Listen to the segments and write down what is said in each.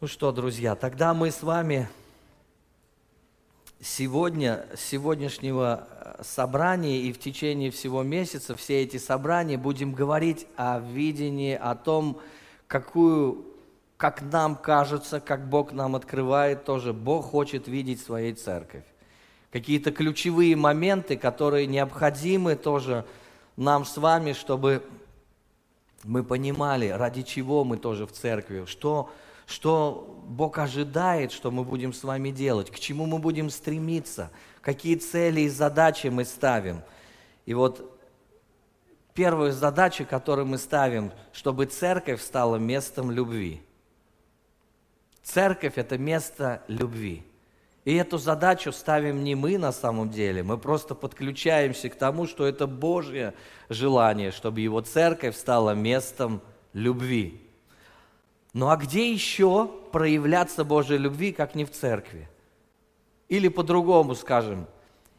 Ну что, друзья, тогда мы с вами сегодня, с сегодняшнего э, собрания и в течение всего месяца, все эти собрания, будем говорить о видении, о том, какую, как нам кажется, как Бог нам открывает тоже. Бог хочет видеть своей церковь. Какие-то ключевые моменты, которые необходимы тоже нам с вами, чтобы мы понимали, ради чего мы тоже в церкви, что что Бог ожидает, что мы будем с вами делать, к чему мы будем стремиться, какие цели и задачи мы ставим. И вот первая задача, которую мы ставим, чтобы церковь стала местом любви. Церковь – это место любви. И эту задачу ставим не мы на самом деле, мы просто подключаемся к тому, что это Божье желание, чтобы его церковь стала местом любви. Ну а где еще проявляться Божьей любви, как не в церкви? Или по-другому скажем,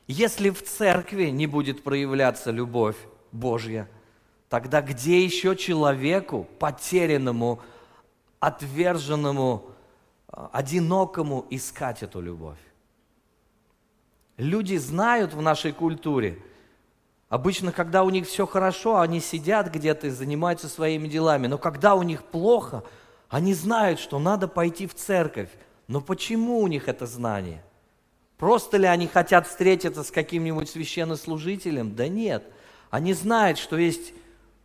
если в церкви не будет проявляться любовь Божья, тогда где еще человеку, потерянному, отверженному, одинокому искать эту любовь? Люди знают в нашей культуре, обычно, когда у них все хорошо, они сидят где-то и занимаются своими делами, но когда у них плохо – они знают, что надо пойти в церковь. Но почему у них это знание? Просто ли они хотят встретиться с каким-нибудь священнослужителем? Да нет. Они знают, что есть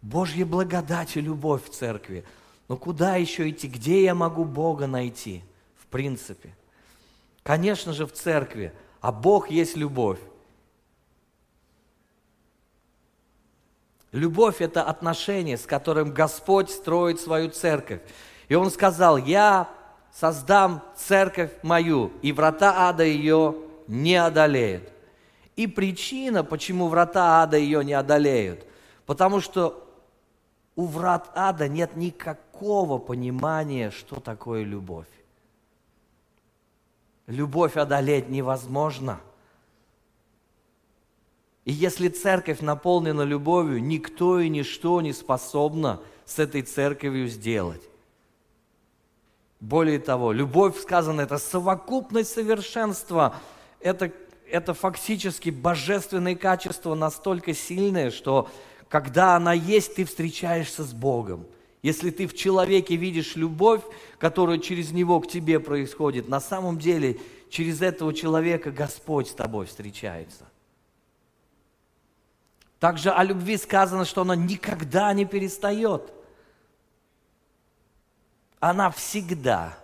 Божья благодать и любовь в церкви. Но куда еще идти? Где я могу Бога найти? В принципе. Конечно же, в церкви. А Бог есть любовь. Любовь – это отношение, с которым Господь строит свою церковь. И он сказал, я создам церковь мою, и врата ада ее не одолеют. И причина, почему врата ада ее не одолеют, потому что у врат ада нет никакого понимания, что такое любовь. Любовь одолеть невозможно. И если церковь наполнена любовью, никто и ничто не способно с этой церковью сделать. Более того, любовь, сказано, это совокупность совершенства. Это, это фактически божественные качества настолько сильные, что когда она есть, ты встречаешься с Богом. Если ты в человеке видишь любовь, которая через него к тебе происходит, на самом деле через этого человека Господь с тобой встречается. Также о любви сказано, что она никогда не перестает – она всегда.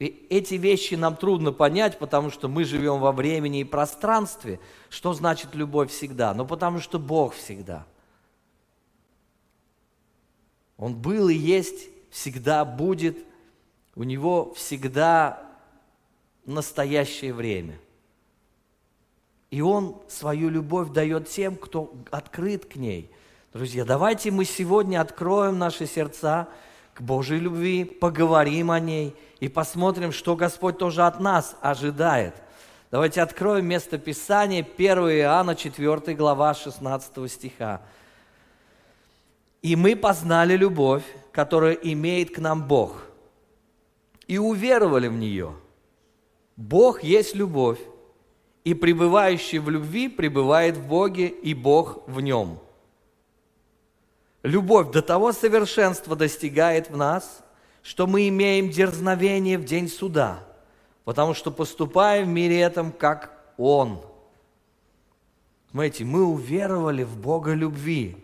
И эти вещи нам трудно понять, потому что мы живем во времени и пространстве. Что значит любовь всегда? Ну, потому что Бог всегда. Он был и есть, всегда будет. У Него всегда настоящее время. И Он свою любовь дает тем, кто открыт к ней. Друзья, давайте мы сегодня откроем наши сердца – к Божьей любви, поговорим о ней и посмотрим, что Господь тоже от нас ожидает. Давайте откроем место Писания, 1 Иоанна, 4 глава, 16 стиха. «И мы познали любовь, которую имеет к нам Бог, и уверовали в нее. Бог есть любовь, и пребывающий в любви пребывает в Боге, и Бог в нем». Любовь до того совершенства достигает в нас, что мы имеем дерзновение в день суда, потому что поступаем в мире этом, как Он. Смотрите, мы уверовали в Бога любви.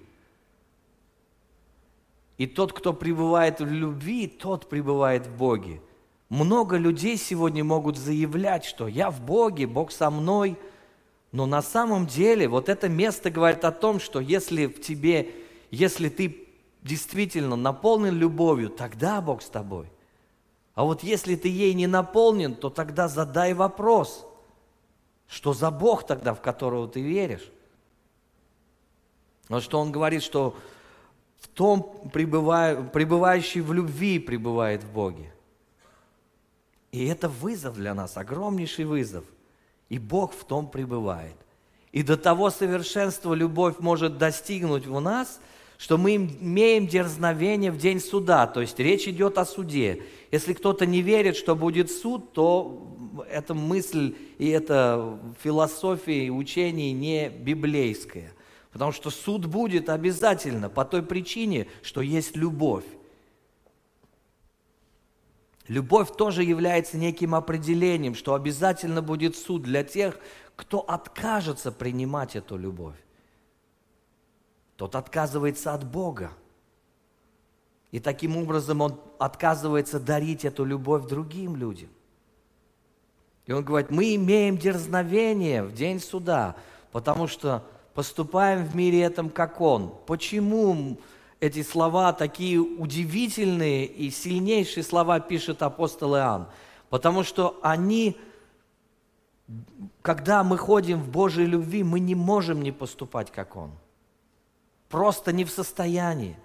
И тот, кто пребывает в любви, тот пребывает в Боге. Много людей сегодня могут заявлять, что я в Боге, Бог со мной. Но на самом деле вот это место говорит о том, что если в тебе если ты действительно наполнен любовью, тогда Бог с тобой. А вот если ты ей не наполнен, то тогда задай вопрос, что за Бог тогда, в которого ты веришь? Вот что он говорит, что в том, пребывающий в любви, пребывает в Боге. И это вызов для нас, огромнейший вызов. И Бог в том пребывает. И до того совершенства любовь может достигнуть в нас – что мы имеем дерзновение в день суда, то есть речь идет о суде. Если кто-то не верит, что будет суд, то эта мысль и эта философия и учение не библейское. Потому что суд будет обязательно по той причине, что есть любовь. Любовь тоже является неким определением, что обязательно будет суд для тех, кто откажется принимать эту любовь тот отказывается от Бога. И таким образом он отказывается дарить эту любовь другим людям. И он говорит, мы имеем дерзновение в день суда, потому что поступаем в мире этом, как Он. Почему эти слова такие удивительные и сильнейшие слова пишет апостол Иоанн? Потому что они, когда мы ходим в Божьей любви, мы не можем не поступать, как Он просто не в состоянии.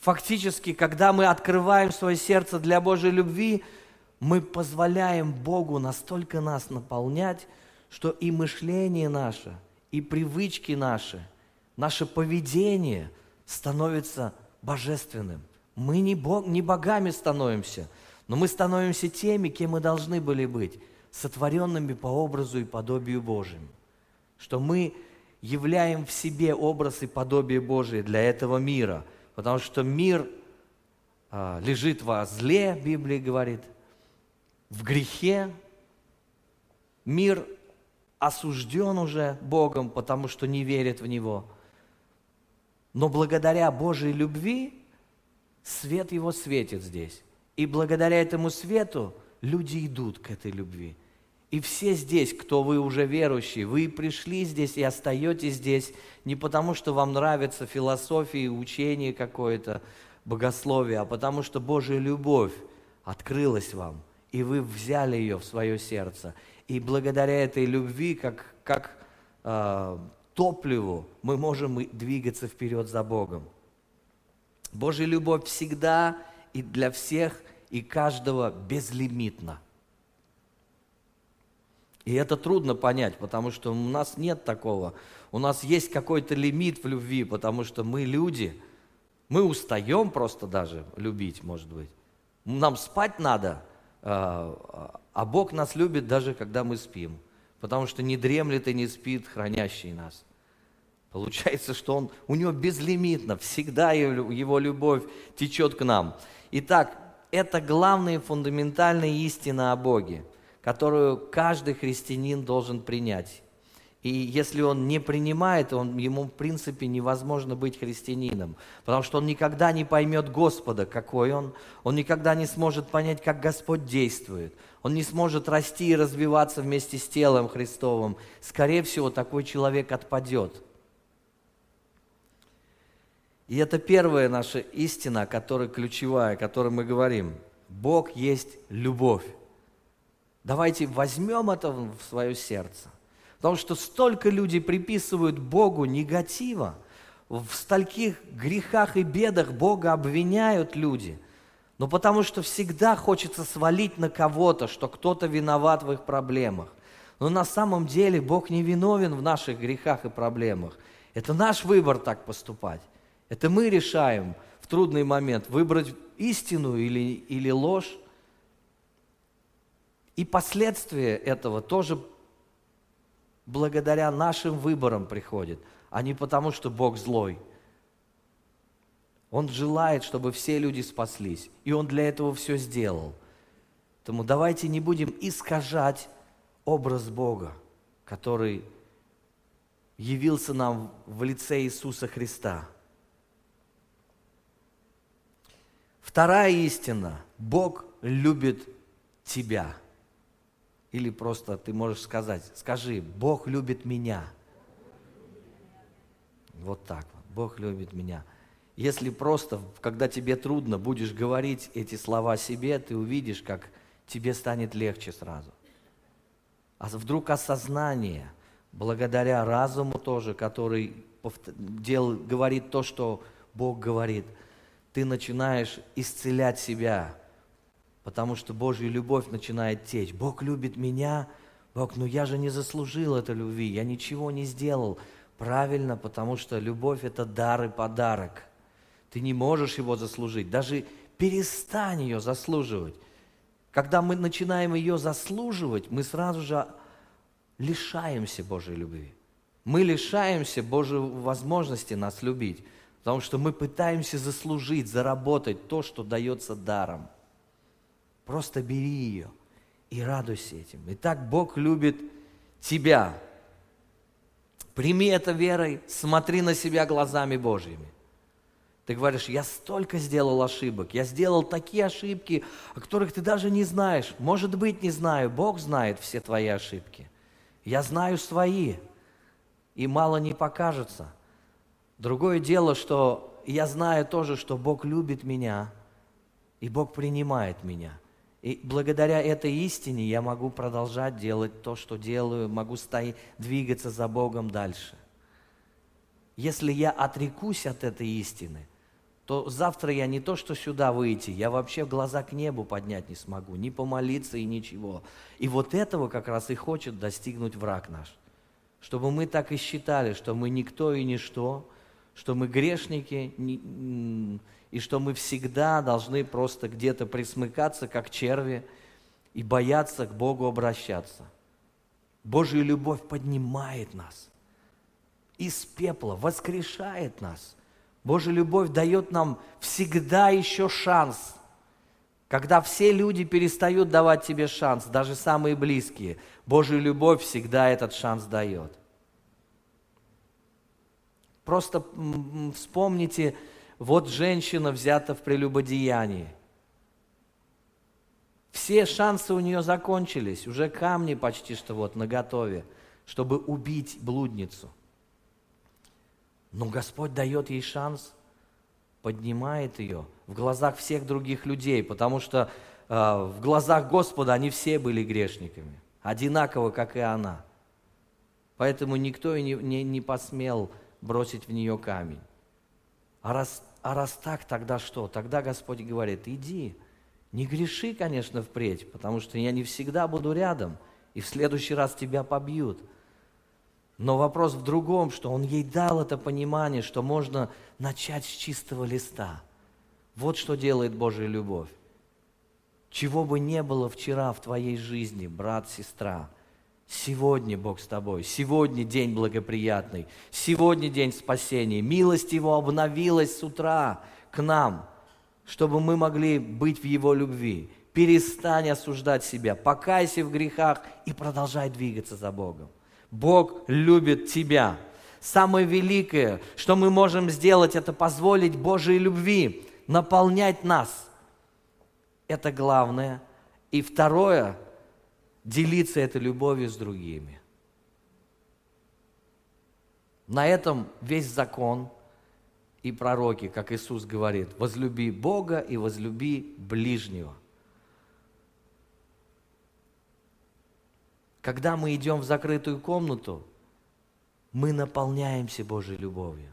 Фактически, когда мы открываем свое сердце для Божьей любви, мы позволяем Богу настолько нас наполнять, что и мышление наше, и привычки наши, наше поведение становится божественным. Мы не, бог, не богами становимся, но мы становимся теми, кем мы должны были быть, сотворенными по образу и подобию Божьему. Что мы являем в себе образ и подобие Божие для этого мира, потому что мир а, лежит во зле, Библия говорит, в грехе. Мир осужден уже Богом, потому что не верит в Него. Но благодаря Божьей любви свет Его светит здесь. И благодаря этому свету люди идут к этой любви – и все здесь, кто вы уже верующие, вы пришли здесь и остаетесь здесь не потому, что вам нравится философия, учение какое-то, богословие, а потому что Божья любовь открылась вам, и вы взяли ее в свое сердце. И благодаря этой любви, как, как э, топливу, мы можем двигаться вперед за Богом. Божья любовь всегда и для всех и каждого безлимитна. И это трудно понять, потому что у нас нет такого. У нас есть какой-то лимит в любви, потому что мы люди. Мы устаем просто даже любить, может быть. Нам спать надо, а, а Бог нас любит даже когда мы спим. Потому что не дремлет и не спит хранящий нас. Получается, что он, у него безлимитно, всегда его любовь течет к нам. Итак, это главная фундаментальная истина о Боге – которую каждый христианин должен принять. И если он не принимает, он, ему в принципе невозможно быть христианином, потому что он никогда не поймет Господа, какой он, он никогда не сможет понять, как Господь действует, он не сможет расти и развиваться вместе с телом Христовым. Скорее всего, такой человек отпадет. И это первая наша истина, которая ключевая, о которой мы говорим. Бог есть любовь. Давайте возьмем это в свое сердце. Потому что столько людей приписывают Богу негатива, в стольких грехах и бедах Бога обвиняют люди. Но потому что всегда хочется свалить на кого-то, что кто-то виноват в их проблемах. Но на самом деле Бог не виновен в наших грехах и проблемах. Это наш выбор так поступать. Это мы решаем в трудный момент выбрать истину или, или ложь. И последствия этого тоже благодаря нашим выборам приходит, а не потому, что Бог злой. Он желает, чтобы все люди спаслись, и Он для этого все сделал. Поэтому давайте не будем искажать образ Бога, который явился нам в лице Иисуса Христа. Вторая истина. Бог любит тебя. Или просто ты можешь сказать, скажи, Бог любит меня. Вот так вот, Бог любит меня. Если просто, когда тебе трудно, будешь говорить эти слова себе, ты увидишь, как тебе станет легче сразу. А вдруг осознание, благодаря разуму тоже, который дел, говорит то, что Бог говорит, ты начинаешь исцелять себя, потому что Божья любовь начинает течь. Бог любит меня, Бог, ну я же не заслужил этой любви, я ничего не сделал. Правильно, потому что любовь – это дар и подарок. Ты не можешь его заслужить. Даже перестань ее заслуживать. Когда мы начинаем ее заслуживать, мы сразу же лишаемся Божьей любви. Мы лишаемся Божьей возможности нас любить, потому что мы пытаемся заслужить, заработать то, что дается даром. Просто бери ее и радуйся этим. Итак, Бог любит тебя. Прими это верой, смотри на себя глазами Божьими. Ты говоришь, я столько сделал ошибок, я сделал такие ошибки, о которых ты даже не знаешь. Может быть, не знаю, Бог знает все твои ошибки. Я знаю свои, и мало не покажется. Другое дело, что я знаю тоже, что Бог любит меня, и Бог принимает меня – и благодаря этой истине я могу продолжать делать то, что делаю, могу стоять, двигаться за Богом дальше. Если я отрекусь от этой истины, то завтра я не то, что сюда выйти, я вообще глаза к небу поднять не смогу, ни помолиться и ничего. И вот этого как раз и хочет достигнуть враг наш. Чтобы мы так и считали, что мы никто и ничто, что мы грешники, и что мы всегда должны просто где-то присмыкаться, как черви, и бояться к Богу обращаться. Божья любовь поднимает нас из пепла, воскрешает нас. Божья любовь дает нам всегда еще шанс. Когда все люди перестают давать тебе шанс, даже самые близкие, Божья любовь всегда этот шанс дает. Просто вспомните, вот женщина взята в прелюбодеянии. Все шансы у нее закончились, уже камни почти что вот наготове, чтобы убить блудницу. Но Господь дает ей шанс, поднимает ее в глазах всех других людей, потому что э, в глазах Господа они все были грешниками, одинаково, как и она. Поэтому никто и не, не, не посмел бросить в нее камень. А раз, а раз так, тогда что? Тогда Господь говорит, иди, не греши, конечно, впредь, потому что я не всегда буду рядом, и в следующий раз тебя побьют. Но вопрос в другом, что Он ей дал это понимание, что можно начать с чистого листа. Вот что делает Божья любовь. Чего бы не было вчера в твоей жизни, брат, сестра – Сегодня Бог с тобой, сегодня день благоприятный, сегодня день спасения. Милость Его обновилась с утра к нам, чтобы мы могли быть в Его любви. Перестань осуждать себя, покайся в грехах и продолжай двигаться за Богом. Бог любит тебя. Самое великое, что мы можем сделать, это позволить Божьей любви наполнять нас. Это главное. И второе, делиться этой любовью с другими. На этом весь закон и пророки, как Иисус говорит, возлюби Бога и возлюби ближнего. Когда мы идем в закрытую комнату, мы наполняемся Божьей любовью.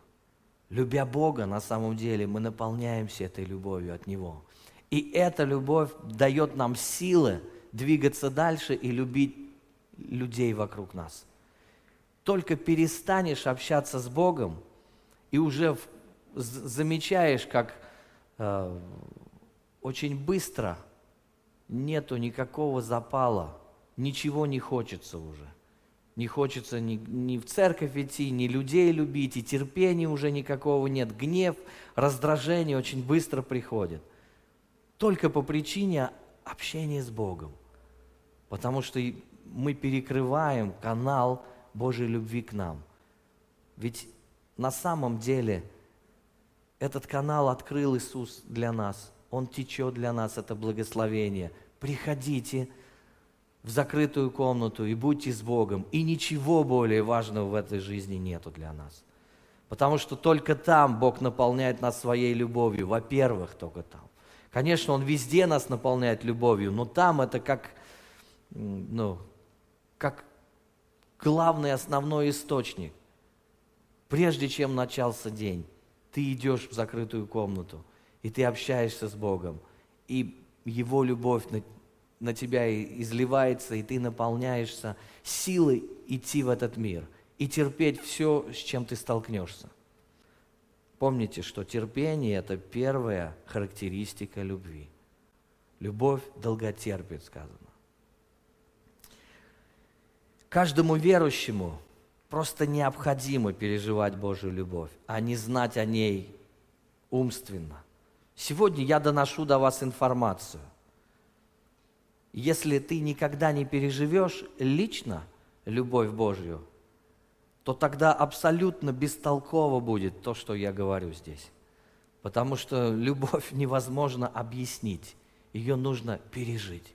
Любя Бога, на самом деле, мы наполняемся этой любовью от Него. И эта любовь дает нам силы двигаться дальше и любить людей вокруг нас. Только перестанешь общаться с Богом и уже замечаешь, как э, очень быстро нету никакого запала, ничего не хочется уже. Не хочется ни, ни в церковь идти, ни людей любить, и терпения уже никакого нет. Гнев, раздражение очень быстро приходит. Только по причине общения с Богом потому что мы перекрываем канал Божьей любви к нам. Ведь на самом деле этот канал открыл Иисус для нас. Он течет для нас, это благословение. Приходите в закрытую комнату и будьте с Богом. И ничего более важного в этой жизни нету для нас. Потому что только там Бог наполняет нас своей любовью. Во-первых, только там. Конечно, Он везде нас наполняет любовью, но там это как ну, как главный основной источник. Прежде чем начался день, ты идешь в закрытую комнату, и ты общаешься с Богом, и Его любовь на, на тебя изливается, и ты наполняешься силой идти в этот мир и терпеть все, с чем ты столкнешься. Помните, что терпение – это первая характеристика любви. Любовь долготерпит, сказано. Каждому верующему просто необходимо переживать Божью любовь, а не знать о ней умственно. Сегодня я доношу до вас информацию. Если ты никогда не переживешь лично любовь Божью, то тогда абсолютно бестолково будет то, что я говорю здесь. Потому что любовь невозможно объяснить, ее нужно пережить.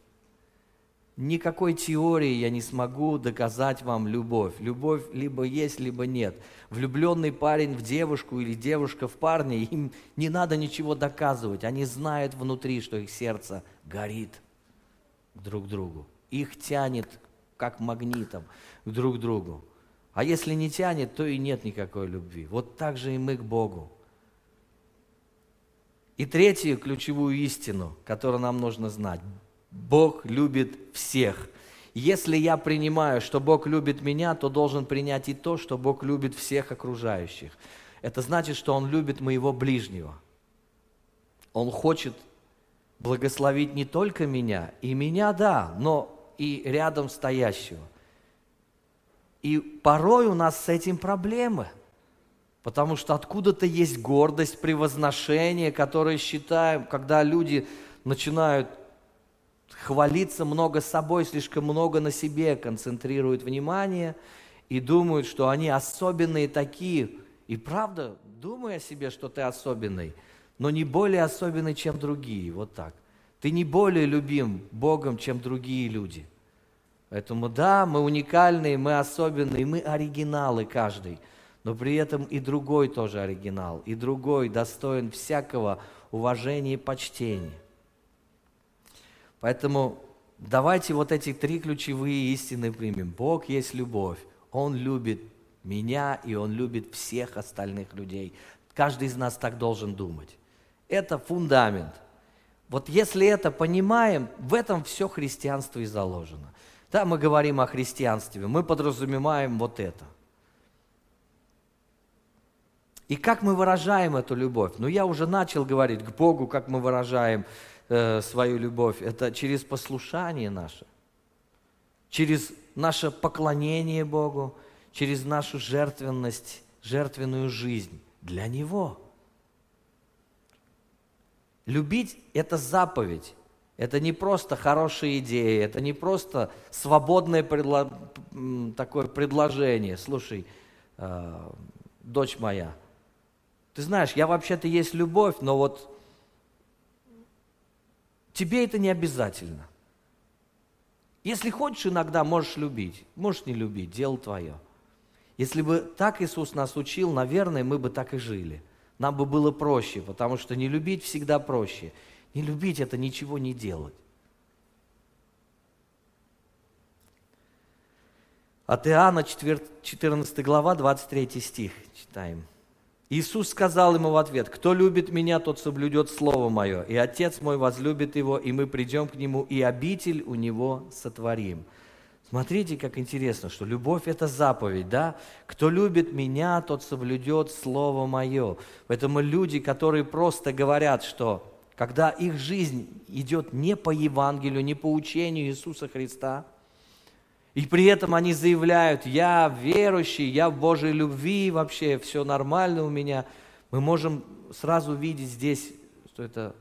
Никакой теории я не смогу доказать вам любовь. Любовь либо есть, либо нет. Влюбленный парень в девушку или девушка в парня, им не надо ничего доказывать. Они знают внутри, что их сердце горит друг к другу. Их тянет как магнитом к друг другу. А если не тянет, то и нет никакой любви. Вот так же и мы к Богу. И третью ключевую истину, которую нам нужно знать. Бог любит всех. Если я принимаю, что Бог любит меня, то должен принять и то, что Бог любит всех окружающих. Это значит, что Он любит моего ближнего. Он хочет благословить не только меня, и меня, да, но и рядом стоящего. И порой у нас с этим проблемы, потому что откуда-то есть гордость, превозношение, которое считаем, когда люди начинают хвалиться много собой, слишком много на себе концентрируют внимание и думают, что они особенные такие. И правда, думай о себе, что ты особенный, но не более особенный, чем другие. Вот так. Ты не более любим Богом, чем другие люди. Поэтому да, мы уникальные, мы особенные, мы оригиналы каждый. Но при этом и другой тоже оригинал, и другой достоин всякого уважения и почтения. Поэтому давайте вот эти три ключевые истины примем. Бог есть любовь. Он любит меня, и Он любит всех остальных людей. Каждый из нас так должен думать. Это фундамент. Вот если это понимаем, в этом все христианство и заложено. Да, мы говорим о христианстве, мы подразумеваем вот это. И как мы выражаем эту любовь? Ну, я уже начал говорить к Богу, как мы выражаем э, свою любовь, это через послушание наше, через наше поклонение Богу, через нашу жертвенность, жертвенную жизнь для Него. Любить – это заповедь. Это не просто хорошая идея, это не просто свободное предло... такое предложение. Слушай, э, дочь моя, ты знаешь, я вообще-то есть любовь, но вот Тебе это не обязательно. Если хочешь, иногда можешь любить, можешь не любить, дело твое. Если бы так Иисус нас учил, наверное, мы бы так и жили. Нам бы было проще, потому что не любить всегда проще. Не любить – это ничего не делать. От Иоанна 14 глава, 23 стих читаем. Иисус сказал ему в ответ, кто любит меня, тот соблюдет Слово Мое, и Отец мой возлюбит его, и мы придем к нему, и обитель у него сотворим. Смотрите, как интересно, что любовь – это заповедь, да? Кто любит меня, тот соблюдет Слово Мое. Поэтому люди, которые просто говорят, что когда их жизнь идет не по Евангелию, не по учению Иисуса Христа – и при этом они заявляют, я верующий, я в Божьей любви, вообще все нормально у меня. Мы можем сразу видеть здесь, что это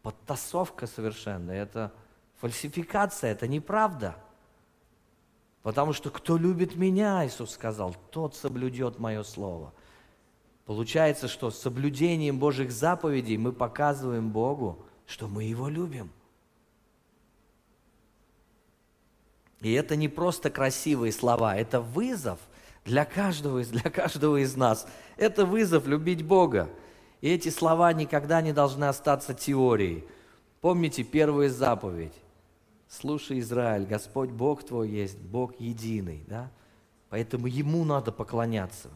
подтасовка совершенная, это фальсификация, это неправда. Потому что кто любит меня, Иисус сказал, тот соблюдет мое слово. Получается, что соблюдением Божьих заповедей мы показываем Богу, что мы Его любим – И это не просто красивые слова, это вызов для каждого, для каждого из нас. Это вызов любить Бога. И эти слова никогда не должны остаться теорией. Помните первую заповедь. Слушай, Израиль, Господь Бог твой есть, Бог единый. Да? Поэтому Ему надо поклоняться.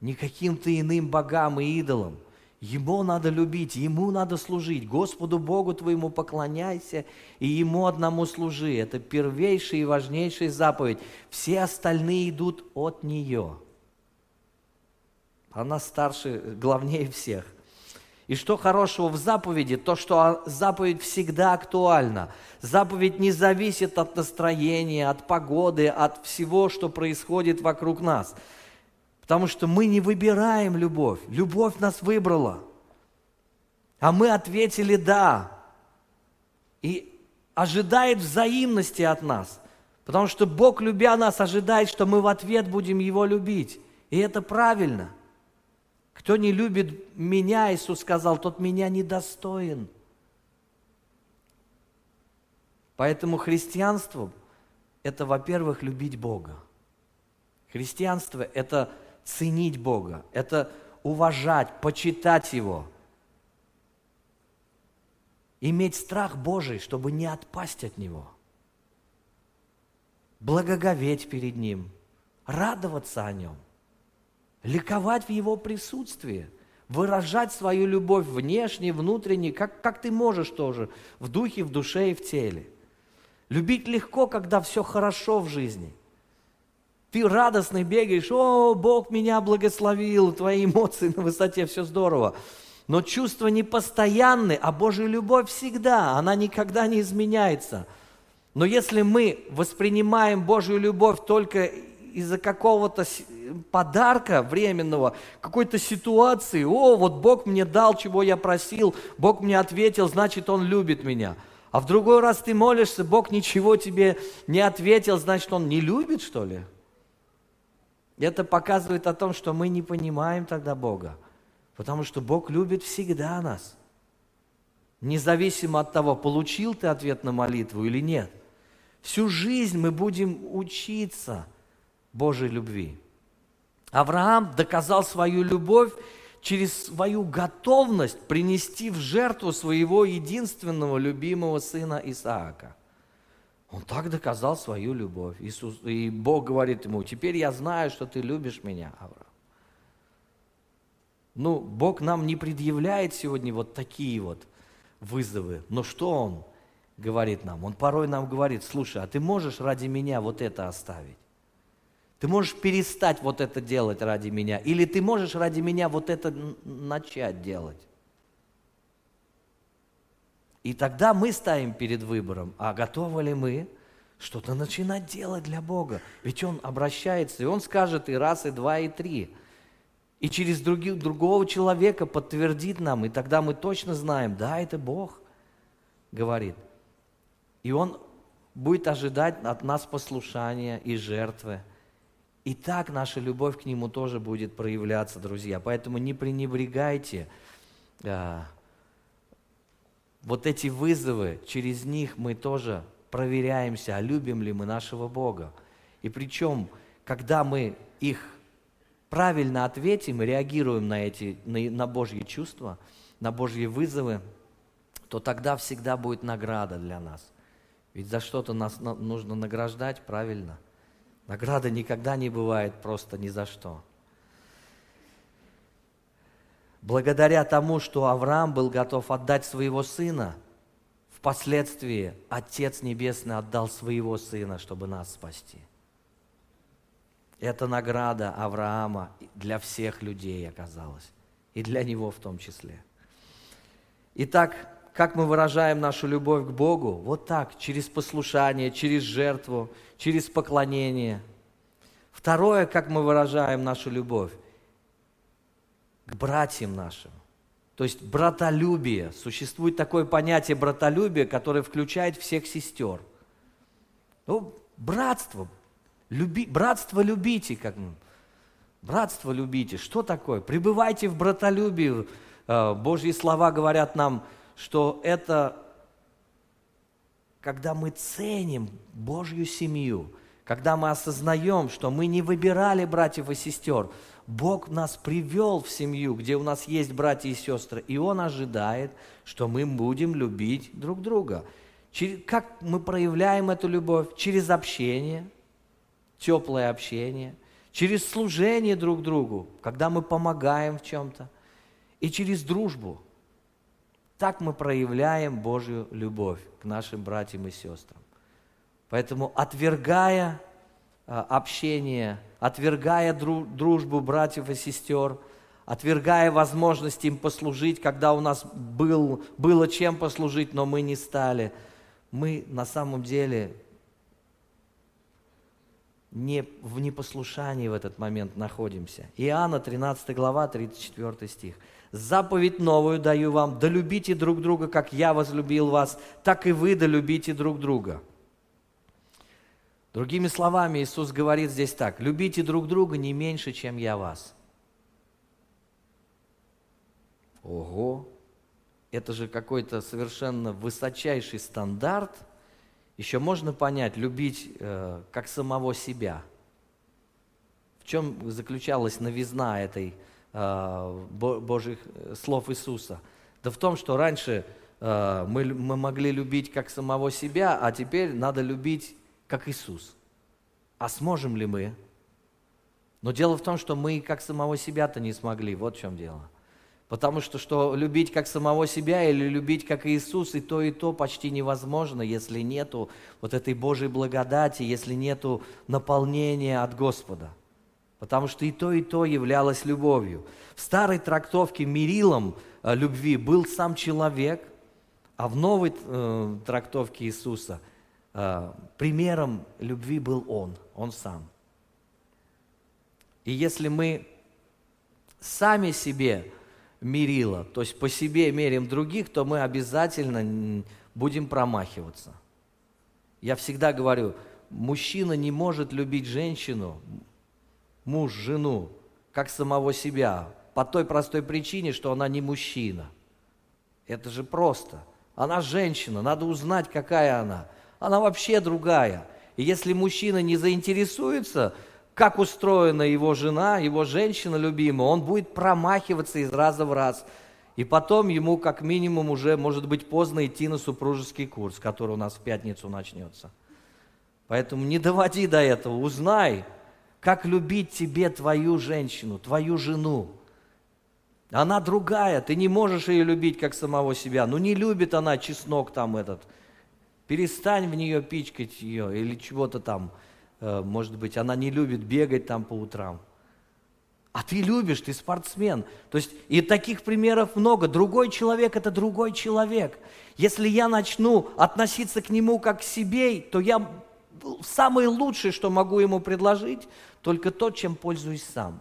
Не каким-то иным богам и идолам – Ему надо любить, Ему надо служить. Господу Богу твоему поклоняйся и Ему одному служи. Это первейшая и важнейшая заповедь. Все остальные идут от нее. Она старше, главнее всех. И что хорошего в заповеди? То, что заповедь всегда актуальна. Заповедь не зависит от настроения, от погоды, от всего, что происходит вокруг нас. Потому что мы не выбираем любовь. Любовь нас выбрала. А мы ответили «да». И ожидает взаимности от нас. Потому что Бог, любя нас, ожидает, что мы в ответ будем Его любить. И это правильно – кто не любит меня, Иисус сказал, тот меня недостоин. Поэтому христианство – это, во-первых, любить Бога. Христианство – это ценить Бога, это уважать, почитать Его, иметь страх Божий, чтобы не отпасть от Него, благоговеть перед Ним, радоваться о Нем – ликовать в Его присутствии, выражать свою любовь внешне, внутренне, как, как ты можешь тоже, в духе, в душе и в теле. Любить легко, когда все хорошо в жизни. Ты радостный бегаешь, о, Бог меня благословил, твои эмоции на высоте, все здорово. Но чувства не постоянны, а Божья любовь всегда, она никогда не изменяется. Но если мы воспринимаем Божью любовь только из-за какого-то подарка временного, какой-то ситуации, о, вот Бог мне дал, чего я просил, Бог мне ответил, значит, Он любит меня. А в другой раз ты молишься, Бог ничего тебе не ответил, значит, Он не любит, что ли? Это показывает о том, что мы не понимаем тогда Бога, потому что Бог любит всегда нас, независимо от того, получил ты ответ на молитву или нет. Всю жизнь мы будем учиться – Божьей любви. Авраам доказал свою любовь через свою готовность принести в жертву своего единственного любимого сына Исаака. Он так доказал свою любовь. Иисус, и Бог говорит ему, теперь я знаю, что ты любишь меня, Авраам. Ну, Бог нам не предъявляет сегодня вот такие вот вызовы. Но что Он говорит нам? Он порой нам говорит, слушай, а ты можешь ради меня вот это оставить? Ты можешь перестать вот это делать ради меня, или ты можешь ради меня вот это начать делать. И тогда мы ставим перед выбором, а готовы ли мы что-то начинать делать для Бога? Ведь Он обращается, и Он скажет и раз, и два, и три. И через других, другого человека подтвердит нам, и тогда мы точно знаем, да, это Бог говорит. И Он будет ожидать от нас послушания и жертвы. И так наша любовь к Нему тоже будет проявляться, друзья. Поэтому не пренебрегайте а, вот эти вызовы, через них мы тоже проверяемся, а любим ли мы нашего Бога. И причем, когда мы их правильно ответим и реагируем на, эти, на, на Божьи чувства, на Божьи вызовы, то тогда всегда будет награда для нас. Ведь за что-то нас нужно награждать, правильно – Награда никогда не бывает просто ни за что. Благодаря тому, что Авраам был готов отдать своего сына, впоследствии Отец Небесный отдал своего сына, чтобы нас спасти. Это награда Авраама для всех людей оказалась, и для него в том числе. Итак, как мы выражаем нашу любовь к Богу? Вот так, через послушание, через жертву, через поклонение. Второе, как мы выражаем нашу любовь? К братьям нашим. То есть братолюбие. Существует такое понятие братолюбия, которое включает всех сестер. Ну, братство. Люби, братство любите. Как, братство любите. Что такое? Пребывайте в братолюбии. Э, Божьи слова говорят нам, что это когда мы ценим Божью семью, когда мы осознаем, что мы не выбирали братьев и сестер, Бог нас привел в семью, где у нас есть братья и сестры, и Он ожидает, что мы будем любить друг друга. Как мы проявляем эту любовь? Через общение, теплое общение, через служение друг другу, когда мы помогаем в чем-то, и через дружбу – так мы проявляем Божью любовь к нашим братьям и сестрам. Поэтому, отвергая а, общение, отвергая дружбу братьев и сестер, отвергая возможность им послужить, когда у нас был, было чем послужить, но мы не стали. Мы на самом деле не, в непослушании в этот момент находимся. Иоанна 13 глава, 34 стих. «Заповедь новую даю вам, да любите друг друга, как я возлюбил вас, так и вы да любите друг друга». Другими словами, Иисус говорит здесь так, любите друг друга не меньше, чем я вас. Ого! Это же какой-то совершенно высочайший стандарт. Еще можно понять, любить э, как самого себя. В чем заключалась новизна этой э, Божьих э, слов Иисуса? Да в том, что раньше э, мы, мы могли любить как самого себя, а теперь надо любить как Иисус. А сможем ли мы? Но дело в том, что мы как самого себя-то не смогли. Вот в чем дело. Потому что, что любить как самого себя или любить как Иисус, и то, и то почти невозможно, если нету вот этой Божьей благодати, если нету наполнения от Господа. Потому что и то, и то являлось любовью. В старой трактовке мерилом э, любви был сам человек, а в новой э, трактовке Иисуса примером любви был Он, Он сам. И если мы сами себе мерила, то есть по себе мерим других, то мы обязательно будем промахиваться. Я всегда говорю, мужчина не может любить женщину, муж, жену, как самого себя, по той простой причине, что она не мужчина. Это же просто. Она женщина, надо узнать, какая она. Она вообще другая. И если мужчина не заинтересуется как устроена его жена, его женщина любимая, он будет промахиваться из раза в раз. И потом ему как минимум уже может быть поздно идти на супружеский курс, который у нас в пятницу начнется. Поэтому не доводи до этого, узнай, как любить тебе твою женщину, твою жену. Она другая, ты не можешь ее любить как самого себя. Ну не любит она чеснок там этот. Перестань в нее пичкать ее или чего-то там. Э, может быть, она не любит бегать там по утрам. А ты любишь, ты спортсмен. То есть и таких примеров много. Другой человек – это другой человек. Если я начну относиться к нему как к себе, то я самое лучшее, что могу ему предложить, только то, чем пользуюсь сам.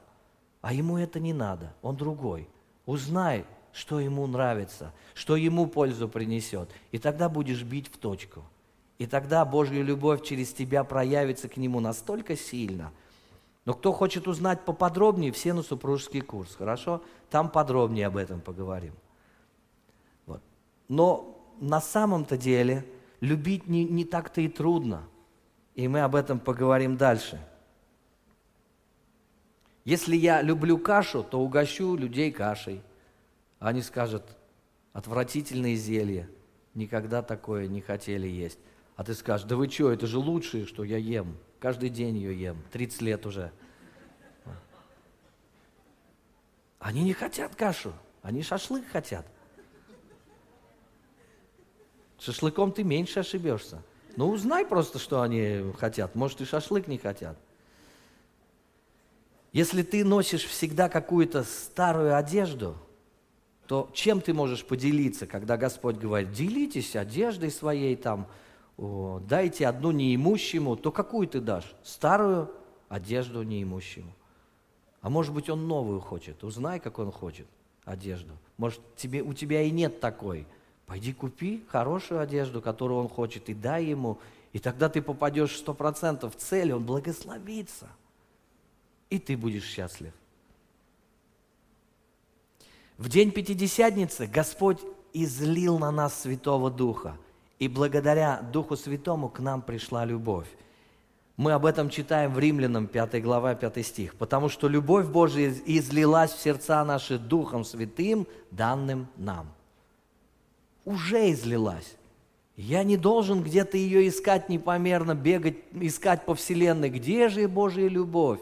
А ему это не надо, он другой. Узнай, что ему нравится, что ему пользу принесет, и тогда будешь бить в точку – и тогда Божья любовь через тебя проявится к Нему настолько сильно. Но кто хочет узнать поподробнее, все на супружеский курс, хорошо? Там подробнее об этом поговорим. Вот. Но на самом-то деле любить не, не так-то и трудно. И мы об этом поговорим дальше. Если я люблю кашу, то угощу людей кашей. Они скажут, отвратительные зелья, никогда такое не хотели есть. А ты скажешь, да вы что, это же лучшее, что я ем. Каждый день ее ем, 30 лет уже. Они не хотят кашу, они шашлык хотят. Шашлыком ты меньше ошибешься. Ну, узнай просто, что они хотят. Может, и шашлык не хотят. Если ты носишь всегда какую-то старую одежду, то чем ты можешь поделиться, когда Господь говорит, делитесь одеждой своей там, дайте одну неимущему, то какую ты дашь? Старую одежду неимущему. А может быть, он новую хочет. Узнай, как он хочет одежду. Может, тебе, у тебя и нет такой. Пойди купи хорошую одежду, которую он хочет, и дай ему. И тогда ты попадешь сто процентов в цель, он благословится. И ты будешь счастлив. В день Пятидесятницы Господь излил на нас Святого Духа – и благодаря Духу Святому к нам пришла любовь. Мы об этом читаем в Римлянам 5 глава 5 стих. Потому что любовь Божия излилась в сердца наши Духом Святым, данным нам. Уже излилась. Я не должен где-то ее искать непомерно, бегать, искать по вселенной. Где же Божья любовь?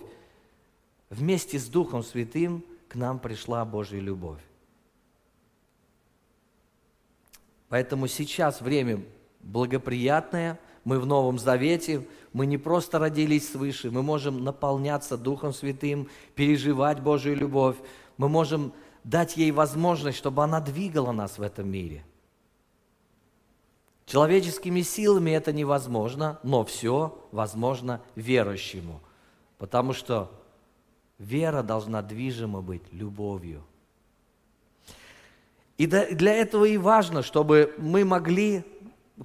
Вместе с Духом Святым к нам пришла Божья любовь. Поэтому сейчас время благоприятное, мы в Новом Завете, мы не просто родились свыше, мы можем наполняться Духом Святым, переживать Божью любовь, мы можем дать ей возможность, чтобы она двигала нас в этом мире. Человеческими силами это невозможно, но все возможно верующему, потому что вера должна движима быть любовью. И для этого и важно, чтобы мы могли,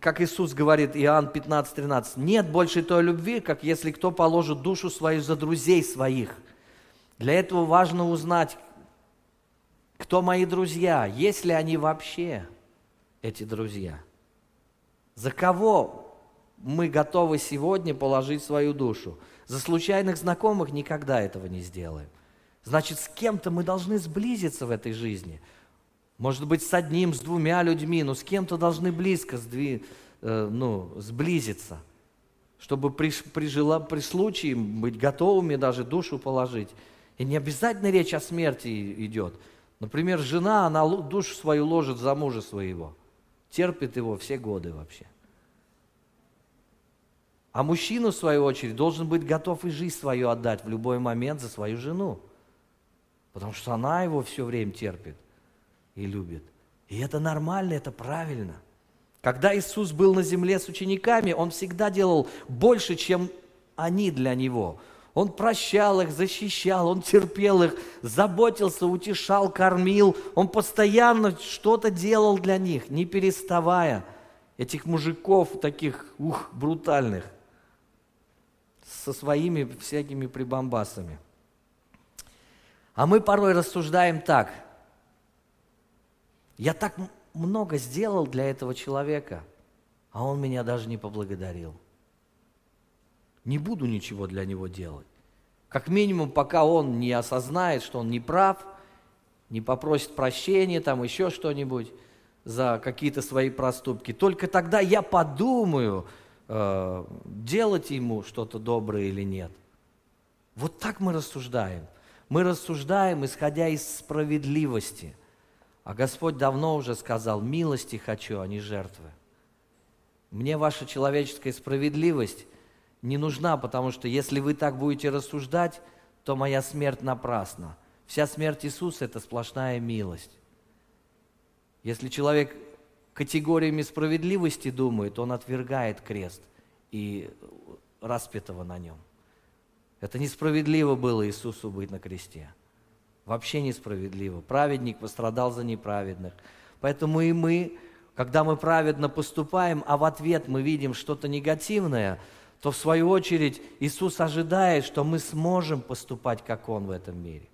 как Иисус говорит, Иоанн 15, 13, нет больше той любви, как если кто положит душу свою за друзей своих. Для этого важно узнать, кто мои друзья, есть ли они вообще, эти друзья. За кого мы готовы сегодня положить свою душу? За случайных знакомых никогда этого не сделаем. Значит, с кем-то мы должны сблизиться в этой жизни – может быть, с одним, с двумя людьми, но с кем-то должны близко сдви, э, ну, сблизиться, чтобы при, при, жела, при случае быть готовыми даже душу положить. И не обязательно речь о смерти идет. Например, жена, она душу свою ложит за мужа своего, терпит его все годы вообще. А мужчина, в свою очередь, должен быть готов и жизнь свою отдать в любой момент за свою жену. Потому что она его все время терпит и любит. И это нормально, это правильно. Когда Иисус был на земле с учениками, Он всегда делал больше, чем они для Него. Он прощал их, защищал, Он терпел их, заботился, утешал, кормил. Он постоянно что-то делал для них, не переставая. Этих мужиков таких, ух, брутальных, со своими всякими прибамбасами. А мы порой рассуждаем так – я так много сделал для этого человека, а он меня даже не поблагодарил. Не буду ничего для него делать. Как минимум, пока он не осознает, что он не прав, не попросит прощения, там еще что-нибудь за какие-то свои проступки. Только тогда я подумаю, э, делать ему что-то доброе или нет. Вот так мы рассуждаем. Мы рассуждаем, исходя из справедливости – а Господь давно уже сказал, милости хочу, а не жертвы. Мне ваша человеческая справедливость не нужна, потому что если вы так будете рассуждать, то моя смерть напрасна. Вся смерть Иисуса – это сплошная милость. Если человек категориями справедливости думает, он отвергает крест и распятого на нем. Это несправедливо было Иисусу быть на кресте. Вообще несправедливо. Праведник пострадал за неправедных. Поэтому и мы, когда мы праведно поступаем, а в ответ мы видим что-то негативное, то в свою очередь Иисус ожидает, что мы сможем поступать, как Он в этом мире.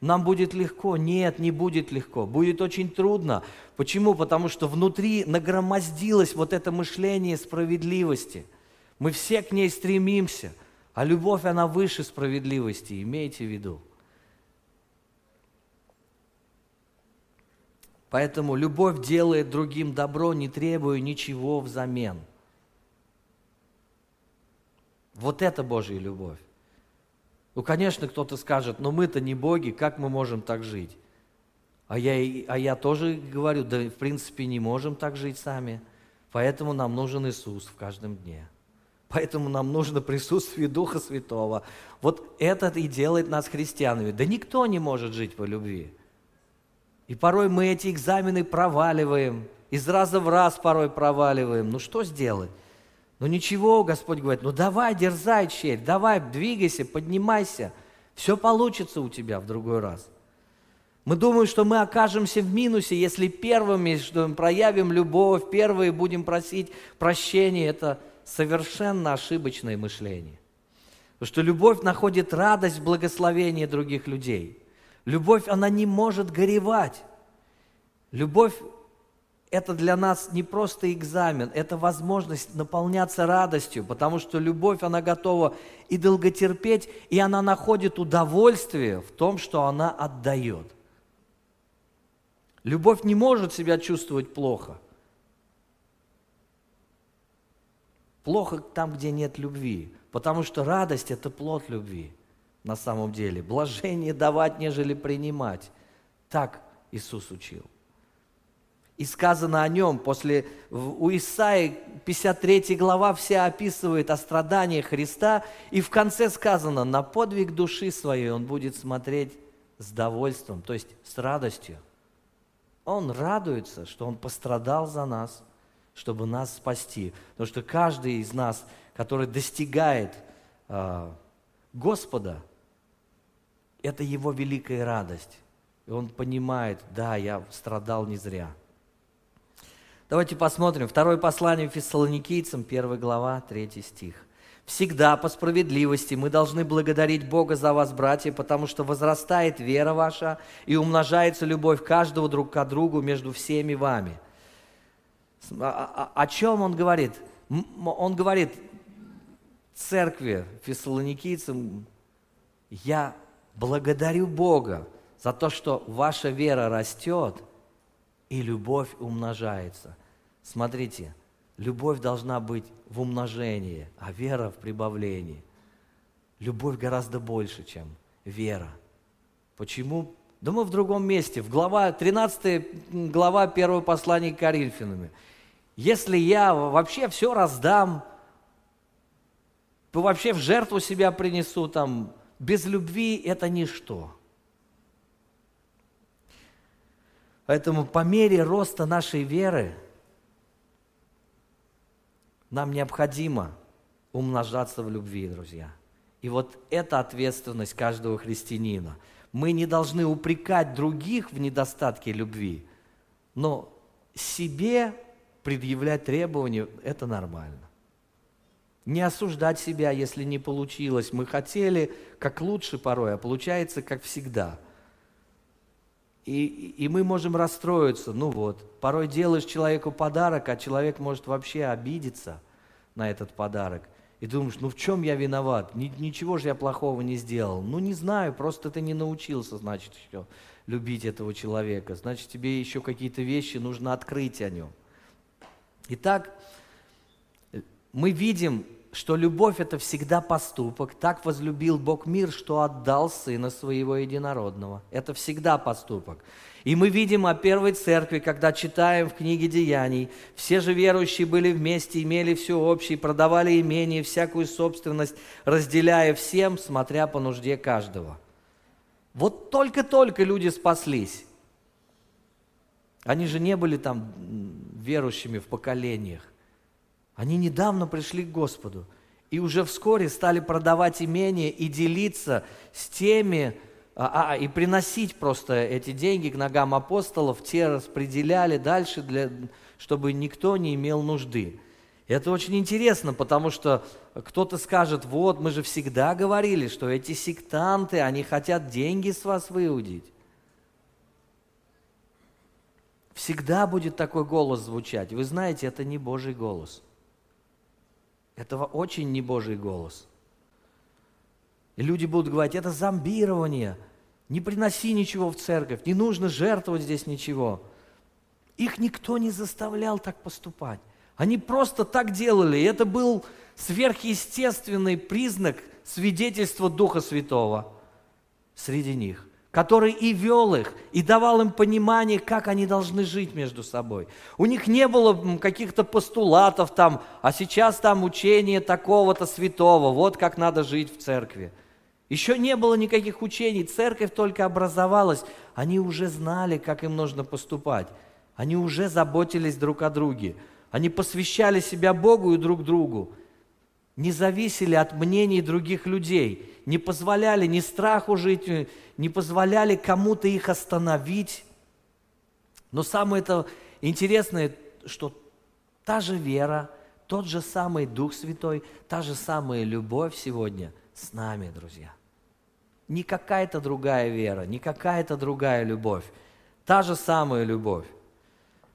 Нам будет легко? Нет, не будет легко. Будет очень трудно. Почему? Потому что внутри нагромоздилось вот это мышление справедливости. Мы все к ней стремимся, а любовь, она выше справедливости, имейте в виду. Поэтому любовь делает другим добро, не требуя ничего взамен. Вот это Божья любовь. Ну, конечно, кто-то скажет, но мы-то не боги, как мы можем так жить? А я, а я тоже говорю, да в принципе не можем так жить сами. Поэтому нам нужен Иисус в каждом дне. Поэтому нам нужно присутствие Духа Святого. Вот это и делает нас христианами. Да никто не может жить по любви. И порой мы эти экзамены проваливаем, из раза в раз порой проваливаем. Ну что сделать? Ну ничего, Господь говорит, ну давай, дерзай, черь, давай, двигайся, поднимайся. Все получится у тебя в другой раз. Мы думаем, что мы окажемся в минусе, если первыми, что мы проявим любовь, первые будем просить прощения. Это совершенно ошибочное мышление. Потому что любовь находит радость в благословении других людей. Любовь, она не может горевать. Любовь – это для нас не просто экзамен, это возможность наполняться радостью, потому что любовь, она готова и долготерпеть, и она находит удовольствие в том, что она отдает. Любовь не может себя чувствовать плохо. Плохо там, где нет любви, потому что радость – это плод любви – на самом деле. Блажение давать, нежели принимать. Так Иисус учил. И сказано о нем, после, у Исаи 53 глава вся описывает о страданиях Христа, и в конце сказано, на подвиг души своей он будет смотреть с довольством, то есть с радостью. Он радуется, что Он пострадал за нас, чтобы нас спасти. Потому что каждый из нас, который достигает э, Господа, это его великая радость. И он понимает, да, я страдал не зря. Давайте посмотрим. Второе послание Фессалоникийцам, 1 глава, 3 стих. Всегда по справедливости мы должны благодарить Бога за вас, братья, потому что возрастает вера ваша и умножается любовь каждого друг к другу между всеми вами. О, о, о чем он говорит? Он говорит церкви фессалоникийцам, я благодарю Бога за то, что ваша вера растет и любовь умножается. Смотрите, любовь должна быть в умножении, а вера в прибавлении. Любовь гораздо больше, чем вера. Почему? Да мы в другом месте. В глава, 13 глава 1 послания к Коринфянам. Если я вообще все раздам, вообще в жертву себя принесу, там, без любви это ничто. Поэтому по мере роста нашей веры – нам необходимо умножаться в любви, друзья. И вот это ответственность каждого христианина. Мы не должны упрекать других в недостатке любви, но себе предъявлять требования – это нормально. Не осуждать себя, если не получилось. Мы хотели как лучше порой, а получается как всегда – и, и мы можем расстроиться. Ну вот, порой делаешь человеку подарок, а человек может вообще обидеться на этот подарок. И думаешь, ну в чем я виноват? Ничего же я плохого не сделал. Ну не знаю, просто ты не научился, значит, еще любить этого человека. Значит, тебе еще какие-то вещи нужно открыть о нем. Итак, мы видим что любовь – это всегда поступок. Так возлюбил Бог мир, что отдал Сына Своего Единородного. Это всегда поступок. И мы видим о первой церкви, когда читаем в книге Деяний, все же верующие были вместе, имели все общее, продавали имение, всякую собственность, разделяя всем, смотря по нужде каждого. Вот только-только люди спаслись. Они же не были там верующими в поколениях. Они недавно пришли к Господу и уже вскоре стали продавать имение и делиться с теми, а, а, и приносить просто эти деньги к ногам апостолов, те распределяли дальше, для, чтобы никто не имел нужды. Это очень интересно, потому что кто-то скажет, вот, мы же всегда говорили, что эти сектанты, они хотят деньги с вас выудить. Всегда будет такой голос звучать. Вы знаете, это не Божий голос – этого очень не Божий голос. И люди будут говорить, это зомбирование, не приноси ничего в церковь, не нужно жертвовать здесь ничего. Их никто не заставлял так поступать. Они просто так делали. И это был сверхъестественный признак свидетельства Духа Святого среди них который и вел их, и давал им понимание, как они должны жить между собой. У них не было каких-то постулатов там, а сейчас там учение такого-то святого, вот как надо жить в церкви. Еще не было никаких учений, церковь только образовалась, они уже знали, как им нужно поступать. Они уже заботились друг о друге. Они посвящали себя Богу и друг другу не зависели от мнений других людей, не позволяли ни страху жить, не позволяли кому-то их остановить. Но самое это интересное, что та же вера, тот же самый Дух Святой, та же самая любовь сегодня с нами, друзья. Не какая-то другая вера, не какая-то другая любовь. Та же самая любовь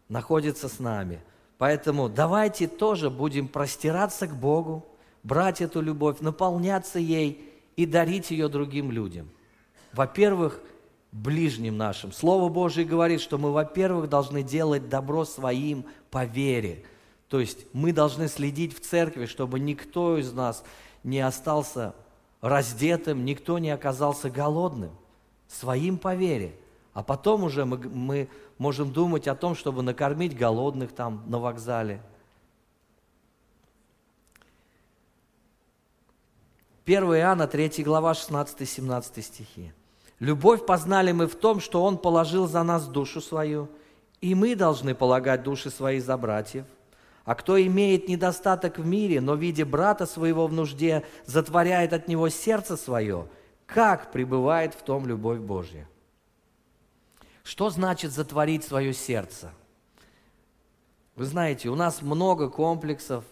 находится с нами. Поэтому давайте тоже будем простираться к Богу, брать эту любовь, наполняться ей и дарить ее другим людям. Во-первых, ближним нашим. Слово Божие говорит, что мы, во-первых, должны делать добро своим по вере. То есть мы должны следить в церкви, чтобы никто из нас не остался раздетым, никто не оказался голодным. Своим по вере. А потом уже мы, мы можем думать о том, чтобы накормить голодных там на вокзале – 1 Иоанна, 3 глава, 16-17 стихи. Любовь познали мы в том, что Он положил за нас душу свою, и мы должны полагать души свои за братьев. А кто имеет недостаток в мире, но, видя брата своего в нужде, затворяет от него сердце свое, как пребывает в том любовь Божья? Что значит затворить свое сердце? Вы знаете, у нас много комплексов,